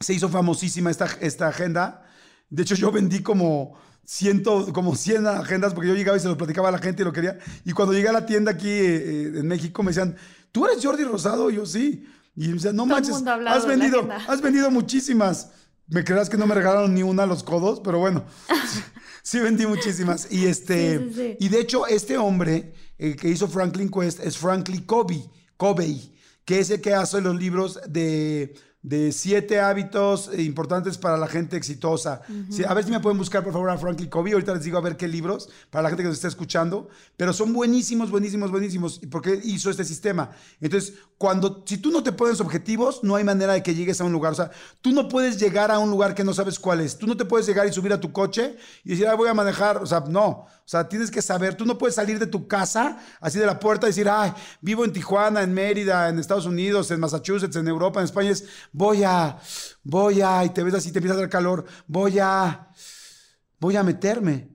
se hizo famosísima esta, esta agenda. De hecho, yo vendí como ciento, como 100 agendas, porque yo llegaba y se los platicaba a la gente y lo quería. Y cuando llegué a la tienda aquí eh, eh, en México, me decían, ¿tú eres Jordi Rosado? Y yo, sí. Y me decían, no manches, has vendido, has vendido muchísimas. Me creas que no me regalaron ni una a los codos, pero bueno, sí, vendí muchísimas. Y este, y de hecho, este hombre el que hizo Franklin Quest es Franklin Covey, Covey, que es el que hace los libros de de siete hábitos importantes para la gente exitosa. a ver si me pueden buscar, por favor, a Franklin Covey. Ahorita les digo a ver qué libros para la gente que nos está escuchando. Pero son buenísimos, buenísimos, buenísimos. ¿Y qué hizo este sistema? Entonces, cuando, si tú no te pones objetivos, no hay manera de que llegues a un lugar. O sea, tú no puedes llegar a un lugar que no sabes cuál es. Tú no te puedes llegar y subir a tu coche y decir, ah, voy a manejar. O sea, no. O sea, tienes que saber, tú no puedes salir de tu casa, así de la puerta, y decir, ay, vivo en Tijuana, en Mérida, en Estados Unidos, en Massachusetts, en Europa, en España. Es, voy a, voy a, y te ves así, te empieza a dar calor, voy a, voy a meterme.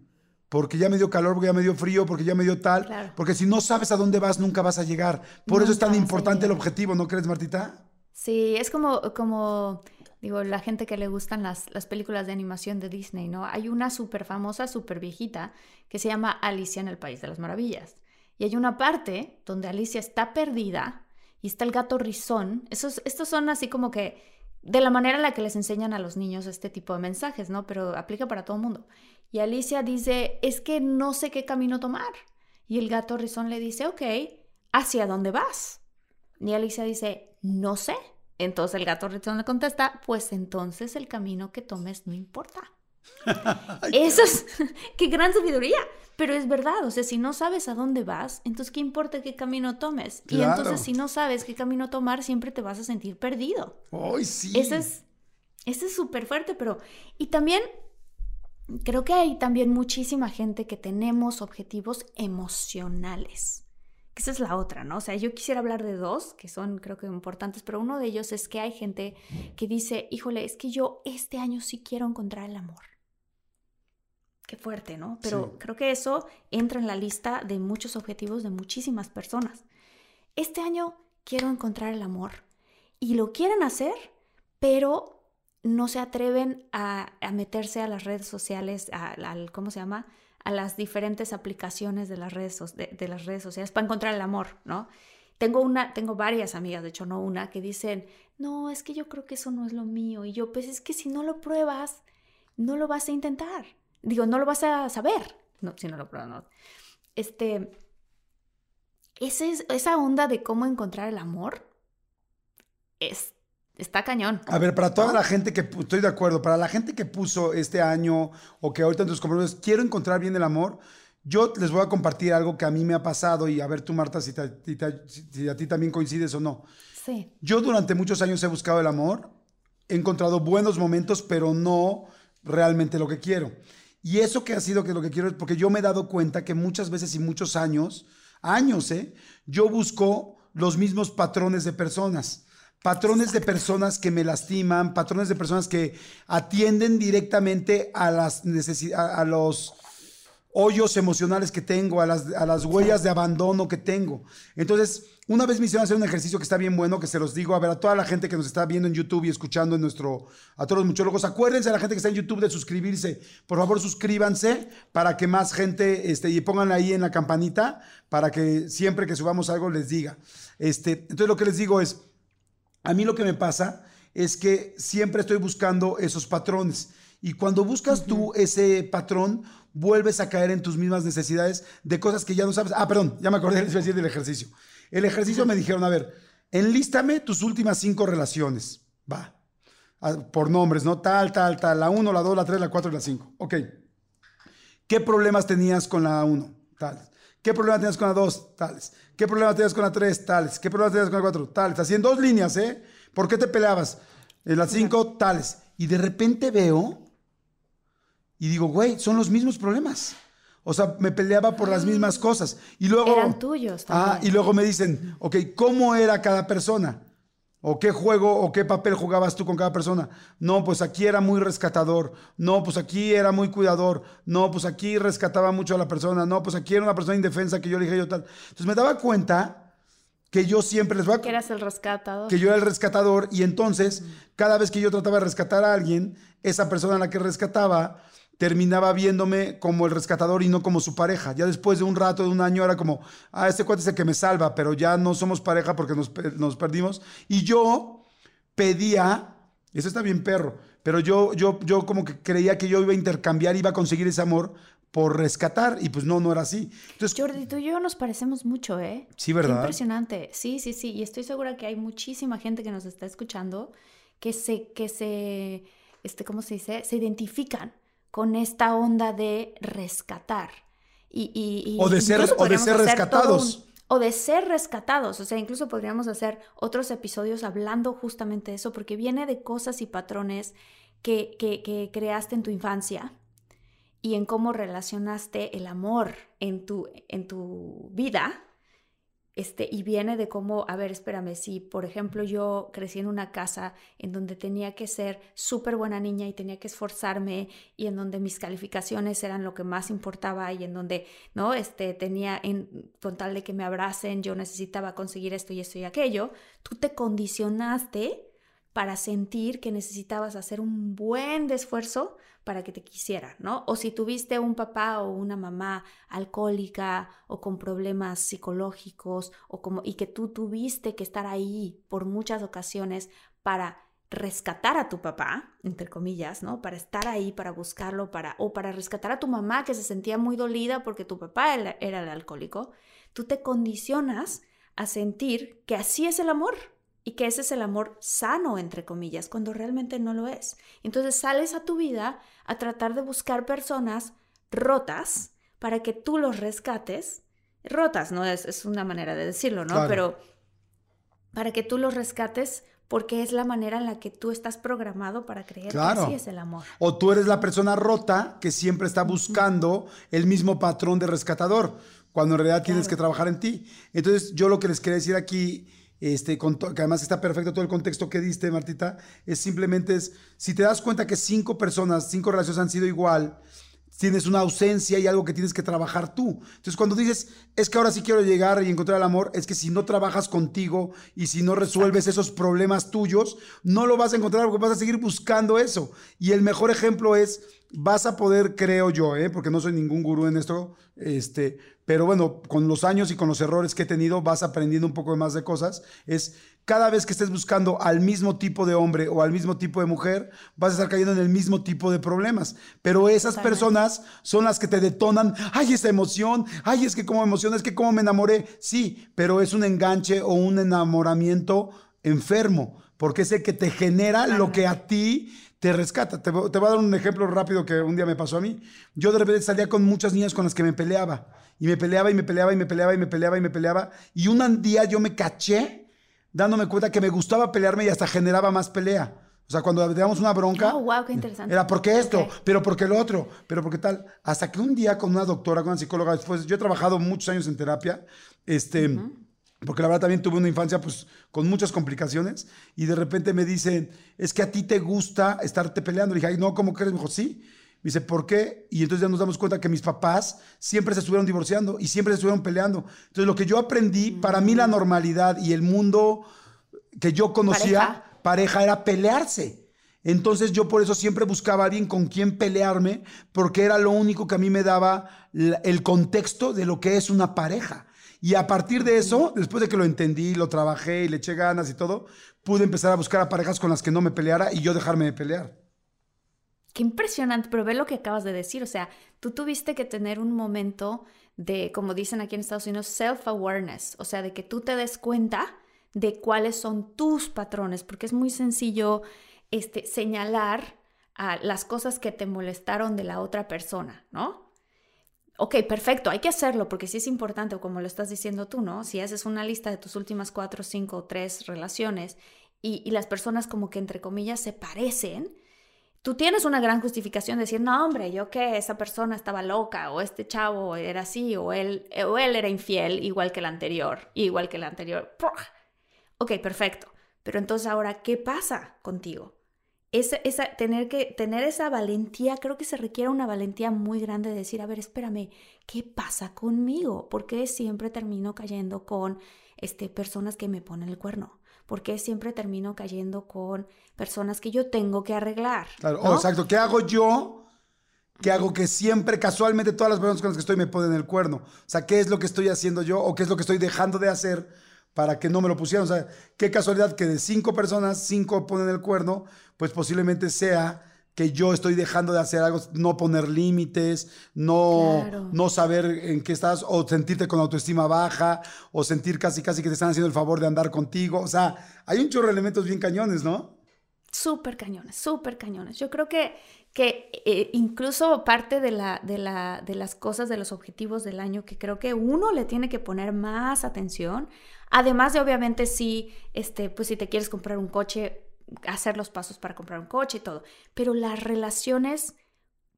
Porque ya me dio calor, porque ya me dio frío, porque ya me dio tal. Porque si no sabes a dónde vas, nunca vas a llegar. Por eso es tan importante el objetivo, ¿no crees, Martita? Sí, es como, como digo, la gente que le gustan las, las películas de animación de Disney, ¿no? Hay una súper famosa, súper viejita, que se llama Alicia en el País de las Maravillas. Y hay una parte donde Alicia está perdida y está el gato rizón. Esos, estos son así como que de la manera en la que les enseñan a los niños este tipo de mensajes, ¿no? Pero aplica para todo el mundo. Y Alicia dice, es que no sé qué camino tomar. Y el gato rizón le dice, ok, ¿hacia dónde vas? Y Alicia dice, no sé. Entonces el gato rizón le contesta, pues entonces el camino que tomes no importa. Eso es, qué gran sabiduría. Pero es verdad, o sea, si no sabes a dónde vas, entonces ¿qué importa qué camino tomes? Y entonces si no sabes qué camino tomar, siempre te vas a sentir perdido. ¡Ay, sí! Ese es ese es súper fuerte, pero... Y también creo que hay también muchísima gente que tenemos objetivos emocionales. Que esa es la otra, ¿no? O sea, yo quisiera hablar de dos que son creo que importantes, pero uno de ellos es que hay gente que dice, híjole, es que yo este año sí quiero encontrar el amor. Qué fuerte, ¿no? Pero Sí. creo que eso entra en la lista de muchos objetivos de muchísimas personas. Este año quiero encontrar el amor. Y lo quieren hacer, pero no se atreven a, a meterse a las redes sociales, al- ¿cómo se llama? A las diferentes aplicaciones de las redes, so- de, de las redes sociales para encontrar el amor, ¿no? Tengo una, tengo varias amigas, de hecho no una, que dicen, no, es que yo creo que eso no es lo mío. Y yo, pues es que si no lo pruebas, no lo vas a intentar. Digo, no lo vas a saber. No, si no lo pruebas, no. Este, ese es- esa onda de cómo encontrar el amor es, está cañón. A ver, para toda la gente que, estoy de acuerdo, para la gente que puso este año o que ahorita en tus compromisos, quiero encontrar bien el amor, yo les voy a compartir algo que a mí me ha pasado y a ver tú, Marta, si, te- si te- si a ti también coincides o no. Sí. Yo durante muchos años he buscado el amor, he encontrado buenos momentos, pero no realmente lo que quiero. Y eso que ha sido que lo que quiero es porque yo me he dado cuenta que muchas veces y muchos años, años, ¿eh? Yo busco los mismos patrones de personas. Patrones de personas que me lastiman, patrones de personas que atienden directamente a las necesidades, a los hoyos emocionales que tengo, a las, a las huellas de abandono que tengo. Entonces, una vez me hicieron hacer un ejercicio que está bien bueno, que se los digo, a ver, a toda la gente que nos está viendo en YouTube y escuchando en nuestro, a todos los muchólogos, acuérdense a la gente que está en YouTube de suscribirse. Por favor, suscríbanse para que más gente, este, y pongan ahí en la campanita para que siempre que subamos algo les diga. Este, entonces, lo que les digo es, a mí lo que me pasa es que siempre estoy buscando esos patrones. Y cuando buscas tú ese patrón, vuelves a caer en tus mismas necesidades de cosas que ya no sabes. Ah, perdón, ya me acordé les iba a decir del ejercicio. El ejercicio me dijeron, a ver, enlístame tus últimas cinco relaciones. Va. Ah, Por nombres, ¿no? Tal, tal, tal. La 1, la 2, la 3, la 4 y la 5. Ok. ¿Qué problemas tenías con la 1? Tales. ¿Qué problemas tenías con la 2? Tales. ¿Qué problemas tenías con la 3? Tales. ¿Qué problemas tenías con la 4? Tales. Así en dos líneas, ¿eh? ¿Por qué te peleabas? En las 5, tales. Y de repente veo y digo, güey, son los mismos problemas. O sea, me peleaba por las mismas cosas. Y luego... Eran tuyos Ah, también. y luego me dicen, ok, ¿cómo era cada persona? ¿O qué juego o qué papel jugabas tú con cada persona? No, pues aquí era muy rescatador. No, pues aquí era muy cuidador. No, pues aquí rescataba mucho a la persona. No, pues aquí era una persona indefensa que yo le dije yo tal. Entonces me daba cuenta que yo siempre les voy a... Que eras el rescatador. que yo era el rescatador y entonces cada vez que yo trataba de rescatar a alguien, esa persona a la que rescataba terminaba viéndome como el rescatador y no como su pareja. Ya después de un rato, de un año, era como, ah, este cuate es el que me salva, pero ya no somos pareja porque nos, nos perdimos. Y yo pedía, eso está bien perro, pero yo, yo, yo como que creía que yo iba a intercambiar, iba a conseguir ese amor por rescatar y pues no, no era así. Entonces, Jordi, tú y yo nos parecemos mucho, ¿eh? Sí, Qué ¿verdad? impresionante. Sí, sí, sí. Y estoy segura que hay muchísima gente que nos está escuchando que se, que se, este, ¿cómo se dice? Se identifican con esta onda de rescatar. Y, y- y O de ser- o de ser rescatados. un- o de ser rescatados. O sea, incluso podríamos hacer otros episodios hablando justamente de eso, porque viene de cosas y patrones que, que, que creaste en tu infancia y en cómo relacionaste el amor en tu, en tu vida. Este, y viene de cómo, a ver, espérame, si por ejemplo yo crecí en una casa en donde tenía que ser súper buena niña y tenía que esforzarme y en donde mis calificaciones eran lo que más importaba y en donde, ¿no? Este, tenía, en, con tal de que me abracen, yo necesitaba conseguir esto y esto y aquello, tú te condicionaste para sentir que necesitabas hacer un buen esfuerzo para que te quisiera, ¿no? O si tuviste un papá o una mamá alcohólica o con problemas psicológicos o como y que tú tuviste que estar ahí por muchas ocasiones para rescatar a tu papá, entre comillas, ¿no? Para estar ahí, para buscarlo, para o para rescatar a tu mamá que se sentía muy dolida porque tu papá era el alcohólico, tú te condicionas a sentir que así es el amor y que ese es el amor sano, entre comillas, cuando realmente no lo es. Entonces sales a tu vida a tratar de buscar personas rotas para que tú los rescates, rotas, ¿no? Es, es una manera de decirlo, ¿no? Pero para que tú los rescates porque es la manera en la que tú estás programado para creer que así es el amor. O tú eres la persona rota que siempre está buscando el mismo patrón de rescatador, cuando en realidad tienes que trabajar en ti. Entonces, yo lo que les quería decir aquí, este, con que además está perfecto todo el contexto que diste, Martita, es simplemente es, si te das cuenta que cinco personas, cinco relaciones han sido igual, tienes una ausencia y algo que tienes que trabajar tú. Entonces, cuando dices, es que ahora sí quiero llegar y encontrar el amor, es que si no trabajas contigo y si no resuelves esos problemas tuyos, no lo vas a encontrar porque vas a seguir buscando eso. Y el mejor ejemplo es, vas a poder, creo yo, ¿eh? porque no soy ningún gurú en esto, este, pero bueno, con los años y con los errores que he tenido, vas aprendiendo un poco más de cosas, es cada vez que estés buscando al mismo tipo de hombre o al mismo tipo de mujer, vas a estar cayendo en el mismo tipo de problemas. Pero esas personas son las que te detonan, ay, esa emoción, ay, es que como emoción, es que como me enamoré. Sí, pero es un enganche o un enamoramiento enfermo, porque es el que te genera lo que a ti te rescata. Te, te, voy a dar un ejemplo rápido que un día me pasó a mí. Yo de repente salía con muchas niñas con las que me peleaba. Y me peleaba y me peleaba y me peleaba y me peleaba y me peleaba. Y un día yo me caché dándome cuenta que me gustaba pelearme y hasta generaba más pelea. O sea, cuando teníamos una bronca. Oh, wow, qué interesante. Era porque esto, pero porque lo otro, pero porque tal. Hasta que un día con una doctora, con una psicóloga, después, yo he trabajado muchos años en terapia, este, porque la verdad también tuve una infancia pues con muchas complicaciones, y de repente me dicen, es que a ti te gusta estarte peleando. Le dije, ay, no, ¿cómo crees? Me dijo, sí. Me dice, ¿por qué? Y entonces ya nos damos cuenta que mis papás siempre se estuvieron divorciando y siempre se estuvieron peleando. Entonces lo que yo aprendí, para mí la normalidad y el mundo que yo conocía, pareja, era pelearse. Entonces yo por eso siempre buscaba a alguien con quien pelearme, porque era lo único que a mí me daba el contexto de lo que es una pareja. Y a partir de eso, después de que lo entendí, lo trabajé y le eché ganas y todo, pude empezar a buscar a parejas con las que no me peleara y yo dejarme de pelear. Qué impresionante, pero ve lo que acabas de decir. O sea, tú tuviste que tener un momento de, como dicen aquí en Estados Unidos, self-awareness. O sea, de que tú te des cuenta de cuáles son tus patrones, porque es muy sencillo este, señalar a las cosas que te molestaron de la otra persona, ¿no? Ok, perfecto, hay que hacerlo porque sí es importante, como lo estás diciendo tú, ¿no? Si haces una lista de tus últimas cuatro, cinco, tres relaciones y las personas como que entre comillas se parecen, tú tienes una gran justificación de decir, no, hombre, yo que esa persona estaba loca, o este chavo era así, o él, o él era infiel, igual que el anterior, igual que el anterior. Ok, perfecto. Pero entonces ahora, ¿qué pasa contigo? Esa, esa, tener, que, tener esa valentía, creo que se requiere una valentía muy grande de decir, a ver, espérame, ¿qué pasa conmigo? ¿Por qué siempre termino cayendo con este, personas que me ponen el cuerno? ¿Por qué siempre termino cayendo con personas que yo tengo que arreglar? Claro, oh, exacto. ¿Qué hago yo? ¿Qué hago que siempre, casualmente, todas las personas con las que estoy me ponen el cuerno? O sea, ¿qué es lo que estoy haciendo yo o qué es lo que estoy dejando de hacer para que no me lo pusieran? O sea, qué casualidad que de cinco personas, cinco ponen el cuerno, pues posiblemente sea que yo estoy dejando de hacer algo, no poner límites, no, no saber en qué estás, o sentirte con autoestima baja, o sentir casi casi que te están haciendo el favor de andar contigo. O sea, hay un chorro de elementos bien cañones, ¿no? Súper cañones, súper cañones. Yo creo que, que eh, incluso parte de, la, de, la, de las cosas, de los objetivos del año, que creo que uno le tiene que poner más atención, además de obviamente si, este, pues si te quieres comprar un coche, hacer los pasos para comprar un coche y todo, pero las relaciones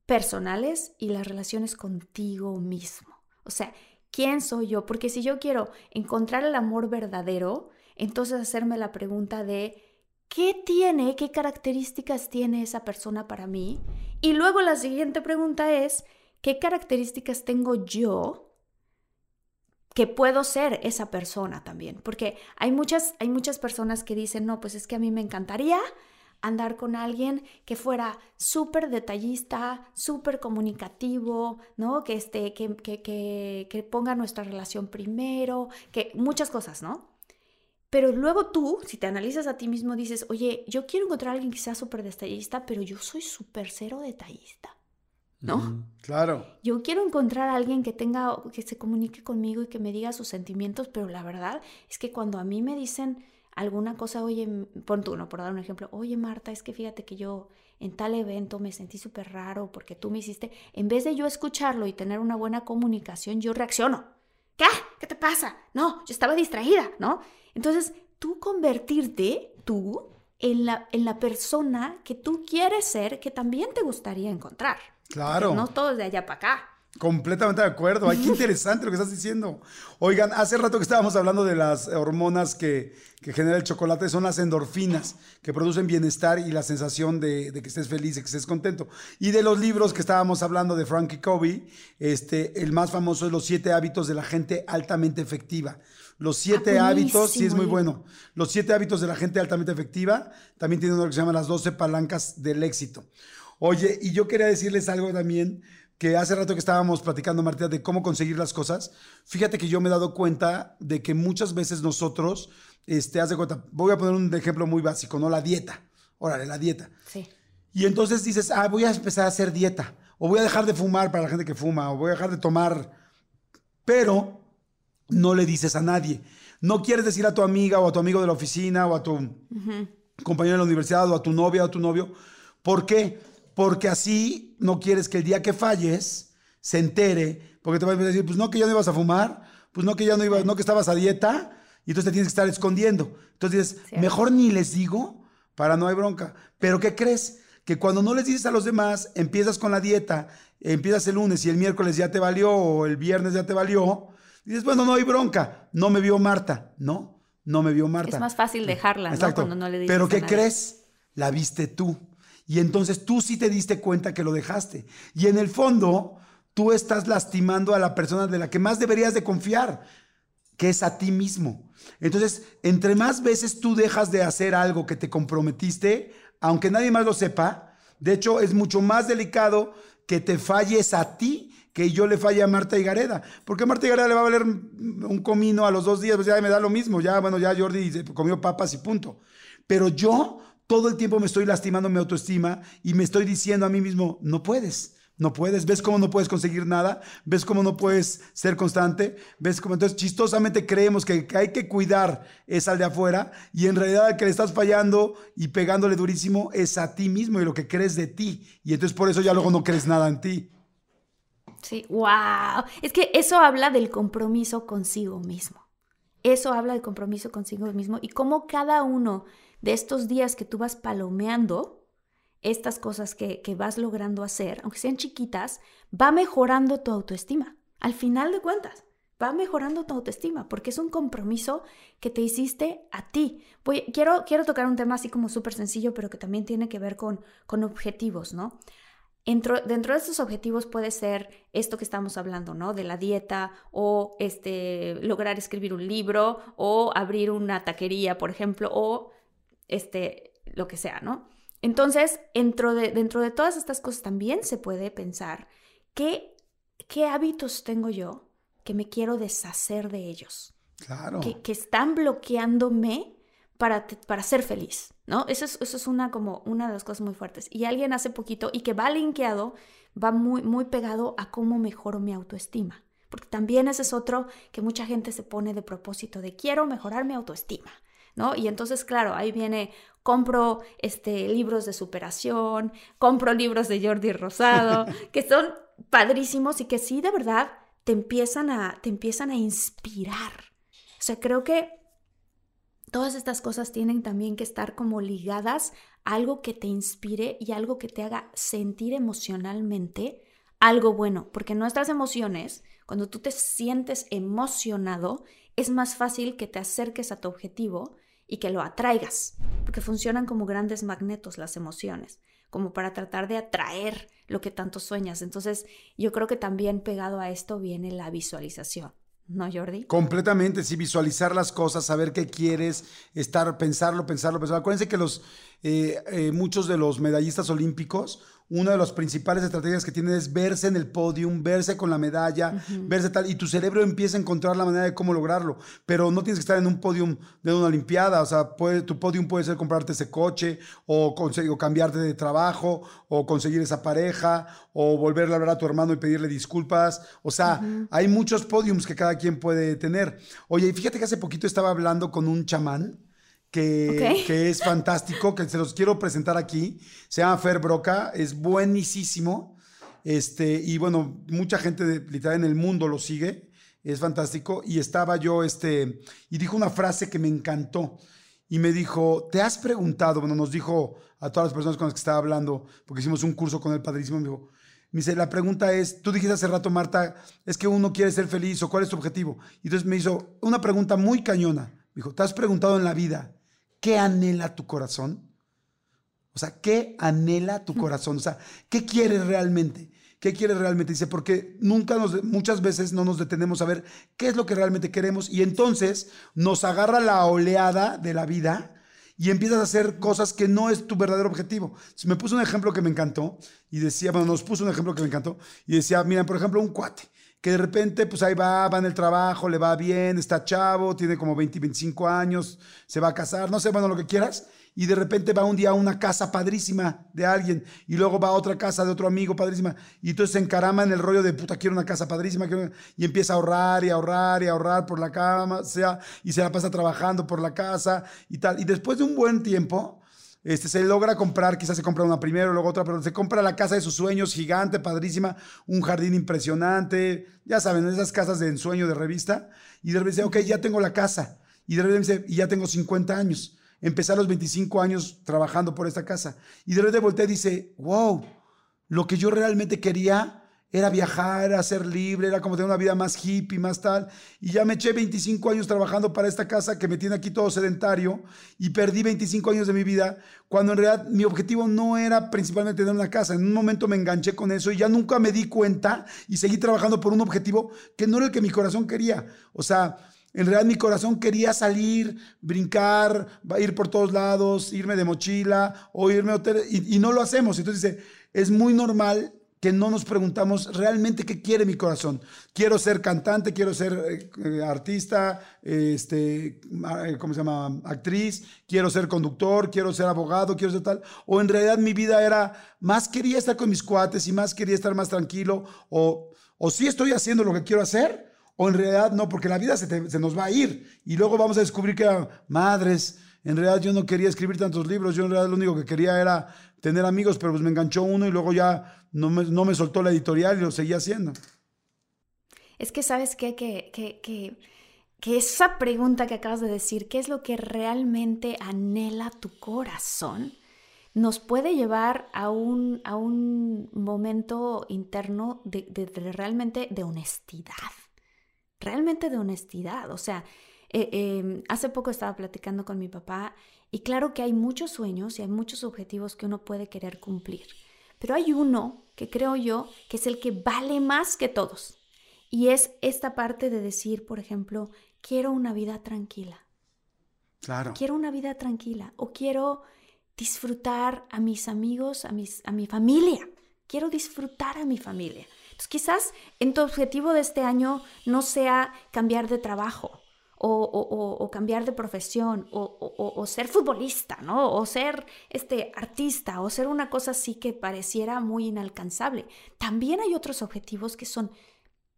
personales y las relaciones contigo mismo. O sea, ¿quién soy yo? Porque si yo quiero encontrar el amor verdadero, entonces hacerme la pregunta de ¿qué tiene, qué características tiene esa persona para mí? Y luego la siguiente pregunta es, ¿qué características tengo yo que puedo ser esa persona también, porque hay muchas, hay muchas personas que dicen, no, pues es que a mí me encantaría andar con alguien que fuera súper detallista, súper comunicativo, ¿no? Que, esté, que, que, que, que ponga nuestra relación primero, que muchas cosas, ¿no? Pero luego tú, si te analizas a ti mismo, dices, oye, yo quiero encontrar a alguien que sea súper detallista, pero yo soy súper cero detallista. ¿No? claro. Yo quiero encontrar a alguien que tenga, que se comunique conmigo y que me diga sus sentimientos, pero la verdad es que cuando a mí me dicen alguna cosa, oye, pon tú, ¿no? Por dar un ejemplo, oye Marta, es que fíjate que yo en tal evento me sentí súper raro porque tú me hiciste, en vez de yo escucharlo y tener una buena comunicación, yo reacciono. ¿Qué? ¿Qué te pasa? No, yo estaba distraída, ¿no? Entonces, tú convertirte, tú, en la, en la persona que tú quieres ser, que también te gustaría encontrar. Claro. no todo es de allá para acá. Completamente de acuerdo. Ay, qué interesante lo que estás diciendo. Oigan, hace rato que estábamos hablando de las hormonas que, que genera el chocolate, son las endorfinas, que producen bienestar y la sensación de, de, que estés feliz, de que estés contento. Y de los libros que estábamos hablando de Frankie Covey, este, el más famoso es Los siete hábitos de la gente altamente efectiva. Los siete Ah, hábitos, sí es muy buenísimo. bueno. Los siete hábitos de la gente altamente efectiva. También tiene uno que se llama las 12 palancas del éxito. Oye, y yo quería decirles algo también, que hace rato que estábamos platicando, Martina, de cómo conseguir las cosas. Fíjate que yo me he dado cuenta de que muchas veces nosotros, este, haz de cuenta, voy a poner un ejemplo muy básico, ¿no? La dieta. Órale, la dieta. Sí. Y entonces dices, ah, voy a empezar a hacer dieta. O voy a dejar de fumar para la gente que fuma. O voy a dejar de tomar. Pero no le dices a nadie. No quieres decir a tu amiga o a tu amigo de la oficina o a tu compañero de la universidad o a tu novia o a tu novio. ¿Por qué? Porque así no quieres que el día que falles se entere. Porque te vas a decir, pues no que ya no ibas a fumar. Pues no que ya no ibas, no que estabas a dieta. Y entonces te tienes que estar escondiendo. Entonces dices, mejor ni les digo para no hay bronca. Pero ¿qué crees? Que cuando no les dices a los demás, empiezas con la dieta, empiezas el lunes y el miércoles ya te valió o el viernes ya te valió, dices, bueno, no hay bronca, no me vio Marta. No, no me vio Marta. Es más fácil dejarla, ¿no? Exacto. Cuando no le dices Pero ¿qué crees? La viste tú. Y entonces tú sí te diste cuenta que lo dejaste. Y en el fondo, tú estás lastimando a la persona de la que más deberías de confiar, que es a ti mismo. Entonces, entre más veces tú dejas de hacer algo que te comprometiste, aunque nadie más lo sepa, de hecho es mucho más delicado que te falles a ti que yo le falle a Marta Higareda. Porque a Marta Higareda le va a valer un comino a los dos días, pues ya me da lo mismo. Ya, bueno, ya Jordi comió papas y punto. Pero yo todo el tiempo me estoy lastimando mi autoestima y me estoy diciendo a mí mismo, no puedes. No puedes, ves cómo no puedes conseguir nada, ves cómo no puedes ser constante, ves cómo entonces chistosamente creemos que, hay que cuidar es al de afuera y en realidad al que le estás fallando y pegándole durísimo es a ti mismo y lo que crees de ti y entonces por eso ya luego no crees nada en ti. Sí, wow. Es que eso habla del compromiso consigo mismo. Eso habla del compromiso consigo mismo y cómo cada uno de estos días que tú vas palomeando estas cosas que, que vas logrando hacer, aunque sean chiquitas, va mejorando tu autoestima. Al final de cuentas, va mejorando tu autoestima porque es un compromiso que te hiciste a ti. Voy, quiero, quiero tocar un tema así como súper sencillo, pero que también tiene que ver con, con objetivos, ¿no? Dentro, dentro, de estos objetivos puede ser esto que estamos hablando, ¿no? De la dieta o este, lograr escribir un libro o abrir una taquería, por ejemplo, o este, lo que sea, ¿no? Entonces, dentro de, dentro de todas estas cosas también se puede pensar qué, qué hábitos tengo yo que me quiero deshacer de ellos. Claro. Que, que están bloqueándome para, para ser feliz, ¿no? Eso es, eso es una, como una de las cosas muy fuertes. Y alguien hace poquito, y que va linkeado, va muy, muy pegado a cómo mejoro mi autoestima. Porque también ese es otro que mucha gente se pone de propósito de quiero mejorar mi autoestima, ¿no? Y entonces, claro, ahí viene, compro este, libros de superación, compro libros de Jordi Rosado, que son padrísimos y que sí, de verdad, te empiezan a, te empiezan a inspirar. O sea, creo que todas estas cosas tienen también que estar como ligadas a algo que te inspire y algo que te haga sentir emocionalmente algo bueno, porque nuestras emociones, cuando tú te sientes emocionado, es más fácil que te acerques a tu objetivo y que lo atraigas, porque funcionan como grandes magnetos las emociones, como para tratar de atraer lo que tanto sueñas. Entonces, yo creo que también pegado a esto viene la visualización. ¿No, Jordi? Completamente, sí, visualizar las cosas, saber qué quieres, estar, pensarlo, pensarlo, pensarlo. Acuérdense que los, eh, eh, muchos de los medallistas olímpicos, una de las principales estrategias que tienen es verse en el podium, verse con la medalla, uh -huh. verse tal, y tu cerebro empieza a encontrar la manera de cómo lograrlo. Pero no tienes que estar en un podium de una Olimpiada, o sea, puede, tu podium puede ser comprarte ese coche, o, conseguir, o cambiarte de trabajo, o conseguir esa pareja, o volverle a hablar a tu hermano y pedirle disculpas. O sea, uh -huh. hay muchos podiums que cada quien puede tener. Oye, y fíjate que hace poquito estaba hablando con un chamán que, que es fantástico, que se los quiero presentar aquí. Se llama Fer Broca, es buenísimo. Este, y bueno, mucha gente de, literal en el mundo lo sigue, es fantástico. Y estaba yo, este, y dijo una frase que me encantó. Y me dijo, ¿te has preguntado? Bueno, nos dijo a todas las personas con las que estaba hablando, porque hicimos un curso con el padrísimo, me dijo, me dice, la pregunta es, tú dijiste hace rato, Marta, es que uno quiere ser feliz o cuál es tu objetivo. Y entonces me hizo una pregunta muy cañona. Me dijo, ¿te has preguntado en la vida qué anhela tu corazón? O sea, ¿qué anhela tu corazón? O sea, ¿qué quieres realmente? ¿Qué quieres realmente? Dice, porque nunca nos, muchas veces no nos detenemos a ver qué es lo que realmente queremos y entonces nos agarra la oleada de la vida y empiezas a hacer cosas que no es tu verdadero objetivo. me puso un ejemplo que me encantó y decía, bueno, nos puso un ejemplo que me encantó y decía, miren, por ejemplo, un cuate que de repente, pues ahí va, va en el trabajo, le va bien, está chavo, tiene como 20, 25 años, se va a casar, no sé, bueno, lo que quieras, y de repente va un día a una casa padrísima de alguien y luego va a otra casa de otro amigo padrísima y entonces se encarama en el rollo de puta, quiero una casa padrísima y empieza a ahorrar y ahorrar y ahorrar por la cama, sea, y se la pasa trabajando por la casa y tal. Y después de un buen tiempo, este, se logra comprar, quizás se compra una primero, luego otra, pero se compra la casa de sus sueños, gigante, padrísima, un jardín impresionante, ya saben, esas casas de ensueño de revista, y de repente dice, ok, ya tengo la casa, y de repente dice, y ya tengo 50 años. Empecé a los 25 años trabajando por esta casa. Y de repente volteé y dice, wow, lo que yo realmente quería era viajar, era ser libre, era como tener una vida más hippie, más tal. Y ya me eché 25 años trabajando para esta casa que me tiene aquí todo sedentario y perdí 25 años de mi vida cuando en realidad mi objetivo no era principalmente tener una casa. En un momento me enganché con eso y ya nunca me di cuenta y seguí trabajando por un objetivo que no era el que mi corazón quería. O sea, en realidad mi corazón quería salir, brincar, ir por todos lados, irme de mochila o irme a hotel y, no lo hacemos. Entonces dice, es muy normal que no nos preguntamos realmente qué quiere mi corazón. Quiero ser cantante, quiero ser eh, eh, artista, este, eh, ¿cómo se llama? Actriz, quiero ser conductor, quiero ser abogado, quiero ser tal. O en realidad mi vida era, más quería estar con mis cuates y más quería estar más tranquilo. O, o sí estoy haciendo lo que quiero hacer, o en realidad no, porque la vida se, nos va a ir y luego vamos a descubrir que, madres, en realidad yo no quería escribir tantos libros, yo en realidad lo único que quería era tener amigos, pero pues me enganchó uno y luego ya no me, no me soltó la editorial y lo seguía haciendo. Es que sabes qué? Que, que, que, que esa pregunta que acabas de decir, ¿qué es lo que realmente anhela tu corazón? nos puede llevar a un, a un momento interno de realmente de honestidad realmente de honestidad. O sea, eh, em, hace poco estaba platicando con mi papá y claro que hay muchos sueños y hay muchos objetivos que uno puede querer cumplir, pero hay uno que creo yo que es el que vale más que todos y es esta parte de decir, por ejemplo, quiero una vida tranquila. Claro. Quiero una vida tranquila o quiero disfrutar a mis amigos, a, mis, a mi familia. Quiero disfrutar a mi familia quizás en tu objetivo de este año no sea cambiar de trabajo o, cambiar de profesión o, ser futbolista, ¿no? O ser este artista o ser una cosa así que pareciera muy inalcanzable. También hay otros objetivos que son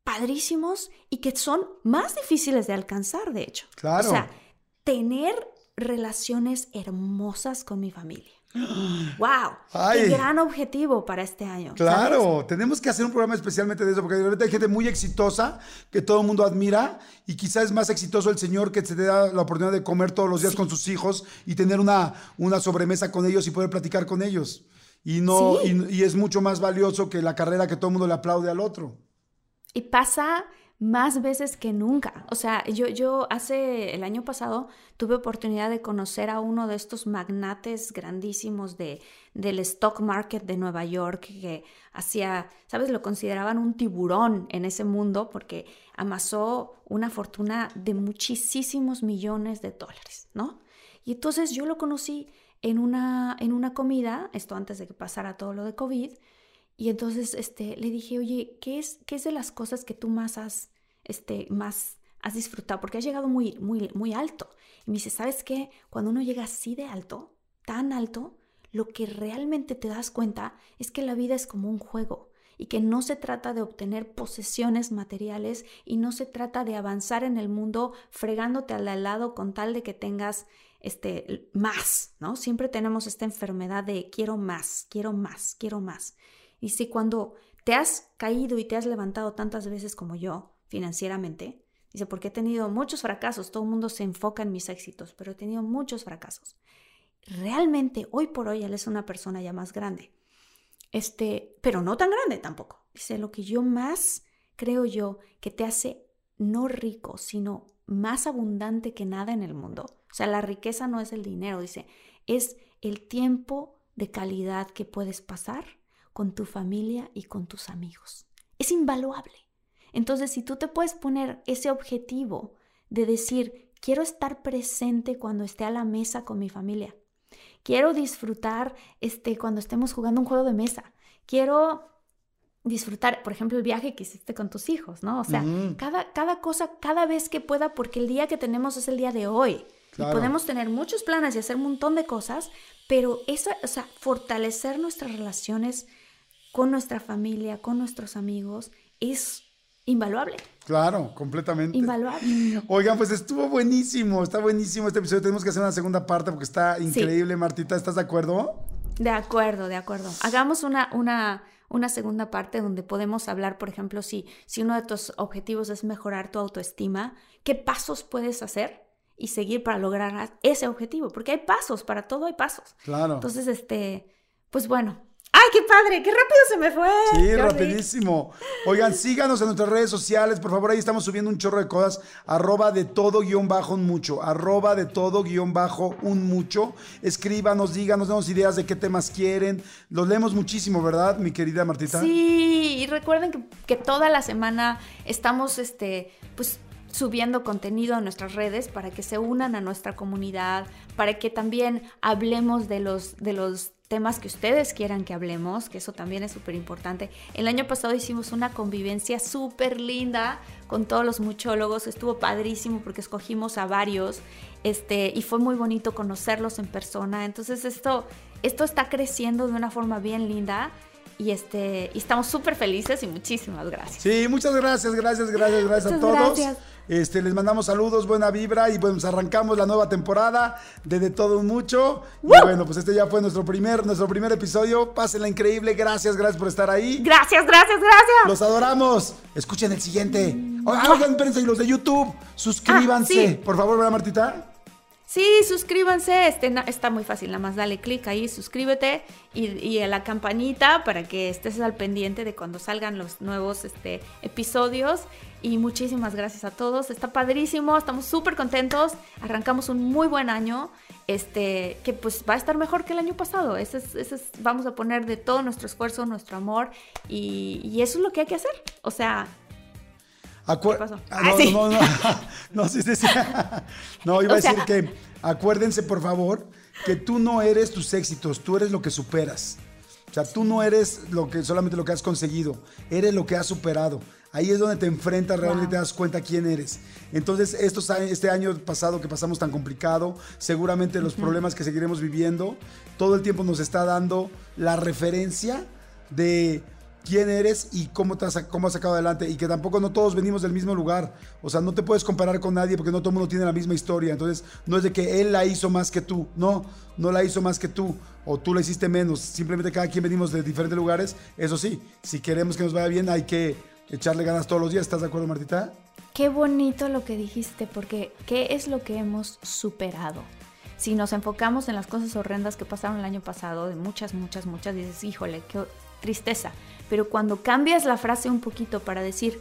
padrísimos y que son más difíciles de alcanzar, de hecho. Claro. O sea, tener relaciones hermosas con mi familia. ¡Wow! ¡Qué gran objetivo para este año! Claro, tenemos que hacer un programa especialmente de eso, porque de repente hay gente muy exitosa que todo el mundo admira y quizás es más exitoso el señor que se te da la oportunidad de comer todos los días con sus hijos y tener una, una sobremesa con ellos y poder platicar con ellos. Y, no, y es mucho más valioso que la carrera que todo el mundo le aplaude al otro. Y pasa más veces que nunca. O sea, yo, yo hace el año pasado tuve oportunidad de conocer a uno de estos magnates grandísimos de, del stock market de Nueva York que hacía, ¿sabes? Lo consideraban un tiburón en ese mundo porque amasó una fortuna de muchísimos millones de dólares, ¿no? Y entonces yo lo conocí en una, en una comida, esto antes de que pasara todo lo de COVID, y entonces este, le dije, oye, ¿qué es, ¿qué es de las cosas que tú más has, este, más has disfrutado? Porque has llegado muy, muy, muy alto. Y me dice, ¿sabes qué? Cuando uno llega así de alto, tan alto, lo que realmente te das cuenta es que la vida es como un juego y que no se trata de obtener posesiones materiales y no se trata de avanzar en el mundo fregándote al lado con tal de que tengas este, más, ¿no? Siempre tenemos esta enfermedad de quiero más, quiero más, quiero más. Y si cuando te has caído y te has levantado tantas veces como yo, financieramente, dice, porque he tenido muchos fracasos, todo el mundo se enfoca en mis éxitos, pero he tenido muchos fracasos. Realmente, hoy por hoy, él es una persona ya más grande. Este, pero no tan grande tampoco. Dice, lo que yo más creo yo que te hace no rico, sino más abundante que nada en el mundo. O sea, la riqueza no es el dinero, dice, es el tiempo de calidad que puedes pasar con tu familia y con tus amigos. Es invaluable. Entonces, si tú te puedes poner ese objetivo de decir, quiero estar presente cuando esté a la mesa con mi familia, quiero disfrutar este, cuando estemos jugando un juego de mesa, quiero disfrutar, por ejemplo, el viaje que hiciste con tus hijos, ¿no? O sea, cada, cada cosa, cada vez que pueda, porque el día que tenemos es el día de hoy. Y podemos tener muchos planes y hacer un montón de cosas, pero eso, o sea, fortalecer nuestras relaciones con nuestra familia, con nuestros amigos, es invaluable. Claro, completamente. Invaluable. Oigan, pues estuvo buenísimo, está buenísimo este episodio. Tenemos que hacer una segunda parte porque está increíble, Martita. ¿Estás de acuerdo? De acuerdo, de acuerdo. Hagamos una, una, una segunda parte donde podemos hablar, por ejemplo, si, si uno de tus objetivos es mejorar tu autoestima, ¿qué pasos puedes hacer? y seguir para lograr ese objetivo, porque hay pasos, para todo hay pasos. Claro. Entonces, este, pues bueno, ¡Ay, qué padre! ¡Qué rápido se me fue! Sí, rapidísimo. Oigan, síganos en nuestras redes sociales. Por favor, ahí estamos subiendo un chorro de cosas. Arroba de todo guion bajo un mucho. Arroba de todo guion bajo un mucho. Escríbanos, díganos, denos ideas de qué temas quieren. Los leemos muchísimo, ¿verdad, mi querida Martita? Sí, y recuerden que, que toda la semana estamos, este, pues subiendo contenido a nuestras redes para que se unan a nuestra comunidad, para que también hablemos de los, de los temas que ustedes quieran que hablemos, que eso también es súper importante. El año pasado hicimos una convivencia súper linda con todos los muchólogos, estuvo padrísimo porque escogimos a varios este, y fue muy bonito conocerlos en persona. Entonces esto, esto está creciendo de una forma bien linda. Y, este, y estamos súper felices y muchísimas gracias. Sí, muchas gracias, gracias, gracias, gracias a todos. Gracias. Este, les mandamos saludos, buena vibra y pues arrancamos la nueva temporada de De Todo Mucho. Y bueno, pues este ya fue nuestro primer, nuestro primer episodio. Pásenla increíble, gracias, gracias por estar ahí. Gracias, gracias, gracias. Los adoramos. Escuchen el siguiente. Oigan, espérense, y los de YouTube, suscríbanse. Ah, por favor, ¿verdad, Martita? Sí, suscríbanse, este, está muy fácil, nada más dale clic ahí, suscríbete y, a la campanita para que estés al pendiente de cuando salgan los nuevos este, episodios. Y muchísimas gracias a todos, está padrísimo, estamos súper contentos, arrancamos un muy buen año, este, que pues va a estar mejor que el año pasado, ese es, vamos a poner de todo nuestro esfuerzo, nuestro amor y eso es lo que hay que hacer, o sea, ¿Qué pasó? Ah, no, no, no, no, sí, sí, sí. no, iba a decir que acuérdense, por favor, que tú no eres tus éxitos, tú eres lo que superas. O sea, tú no eres lo que, solamente lo que has conseguido, eres lo que has superado. Ahí es donde te enfrentas realmente y te das cuenta quién eres. Entonces, estos, este año pasado que pasamos tan complicado, seguramente los problemas que seguiremos viviendo, todo el tiempo nos está dando la referencia de quién eres y cómo, has sacado adelante. Y que tampoco no todos venimos del mismo lugar. O sea, no te puedes comparar con nadie porque no todo el mundo tiene la misma historia. Entonces, no es de que él la hizo más que tú. No, no la hizo más que tú. O tú la hiciste menos. Simplemente cada quien venimos de diferentes lugares. Eso sí, si queremos que nos vaya bien, hay que echarle ganas todos los días. ¿Estás de acuerdo, Martita? Qué bonito lo que dijiste, porque ¿qué es lo que hemos superado? Si nos enfocamos en las cosas horrendas que pasaron el año pasado, de muchas, muchas, muchas, dices, híjole, qué tristeza. Pero cuando cambias la frase un poquito para decir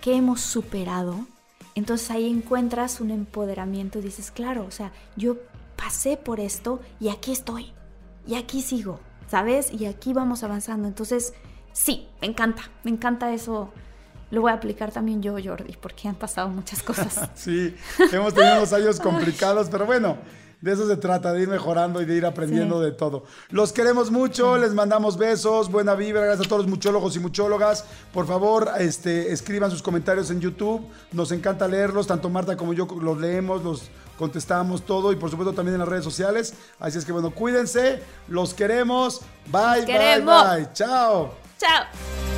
que hemos superado, entonces ahí encuentras un empoderamiento y dices, claro, o sea, yo pasé por esto y aquí estoy, y aquí sigo, ¿sabes? Y aquí vamos avanzando. Entonces, sí, me encanta, me encanta eso. Lo voy a aplicar también yo, Jordi, porque han pasado muchas cosas. sí, hemos tenido unos años complicados, pero bueno, de eso se trata, de ir mejorando y de ir aprendiendo de todo. Los queremos mucho, les mandamos besos, buena vibra, gracias a todos los muchólogos y muchólogas. Por favor, este, escriban sus comentarios en YouTube, nos encanta leerlos, tanto Marta como yo los leemos, los contestamos todo y por supuesto también en las redes sociales. Así es que bueno, cuídense, los queremos. Bye, bye, bye. Chao. Chao.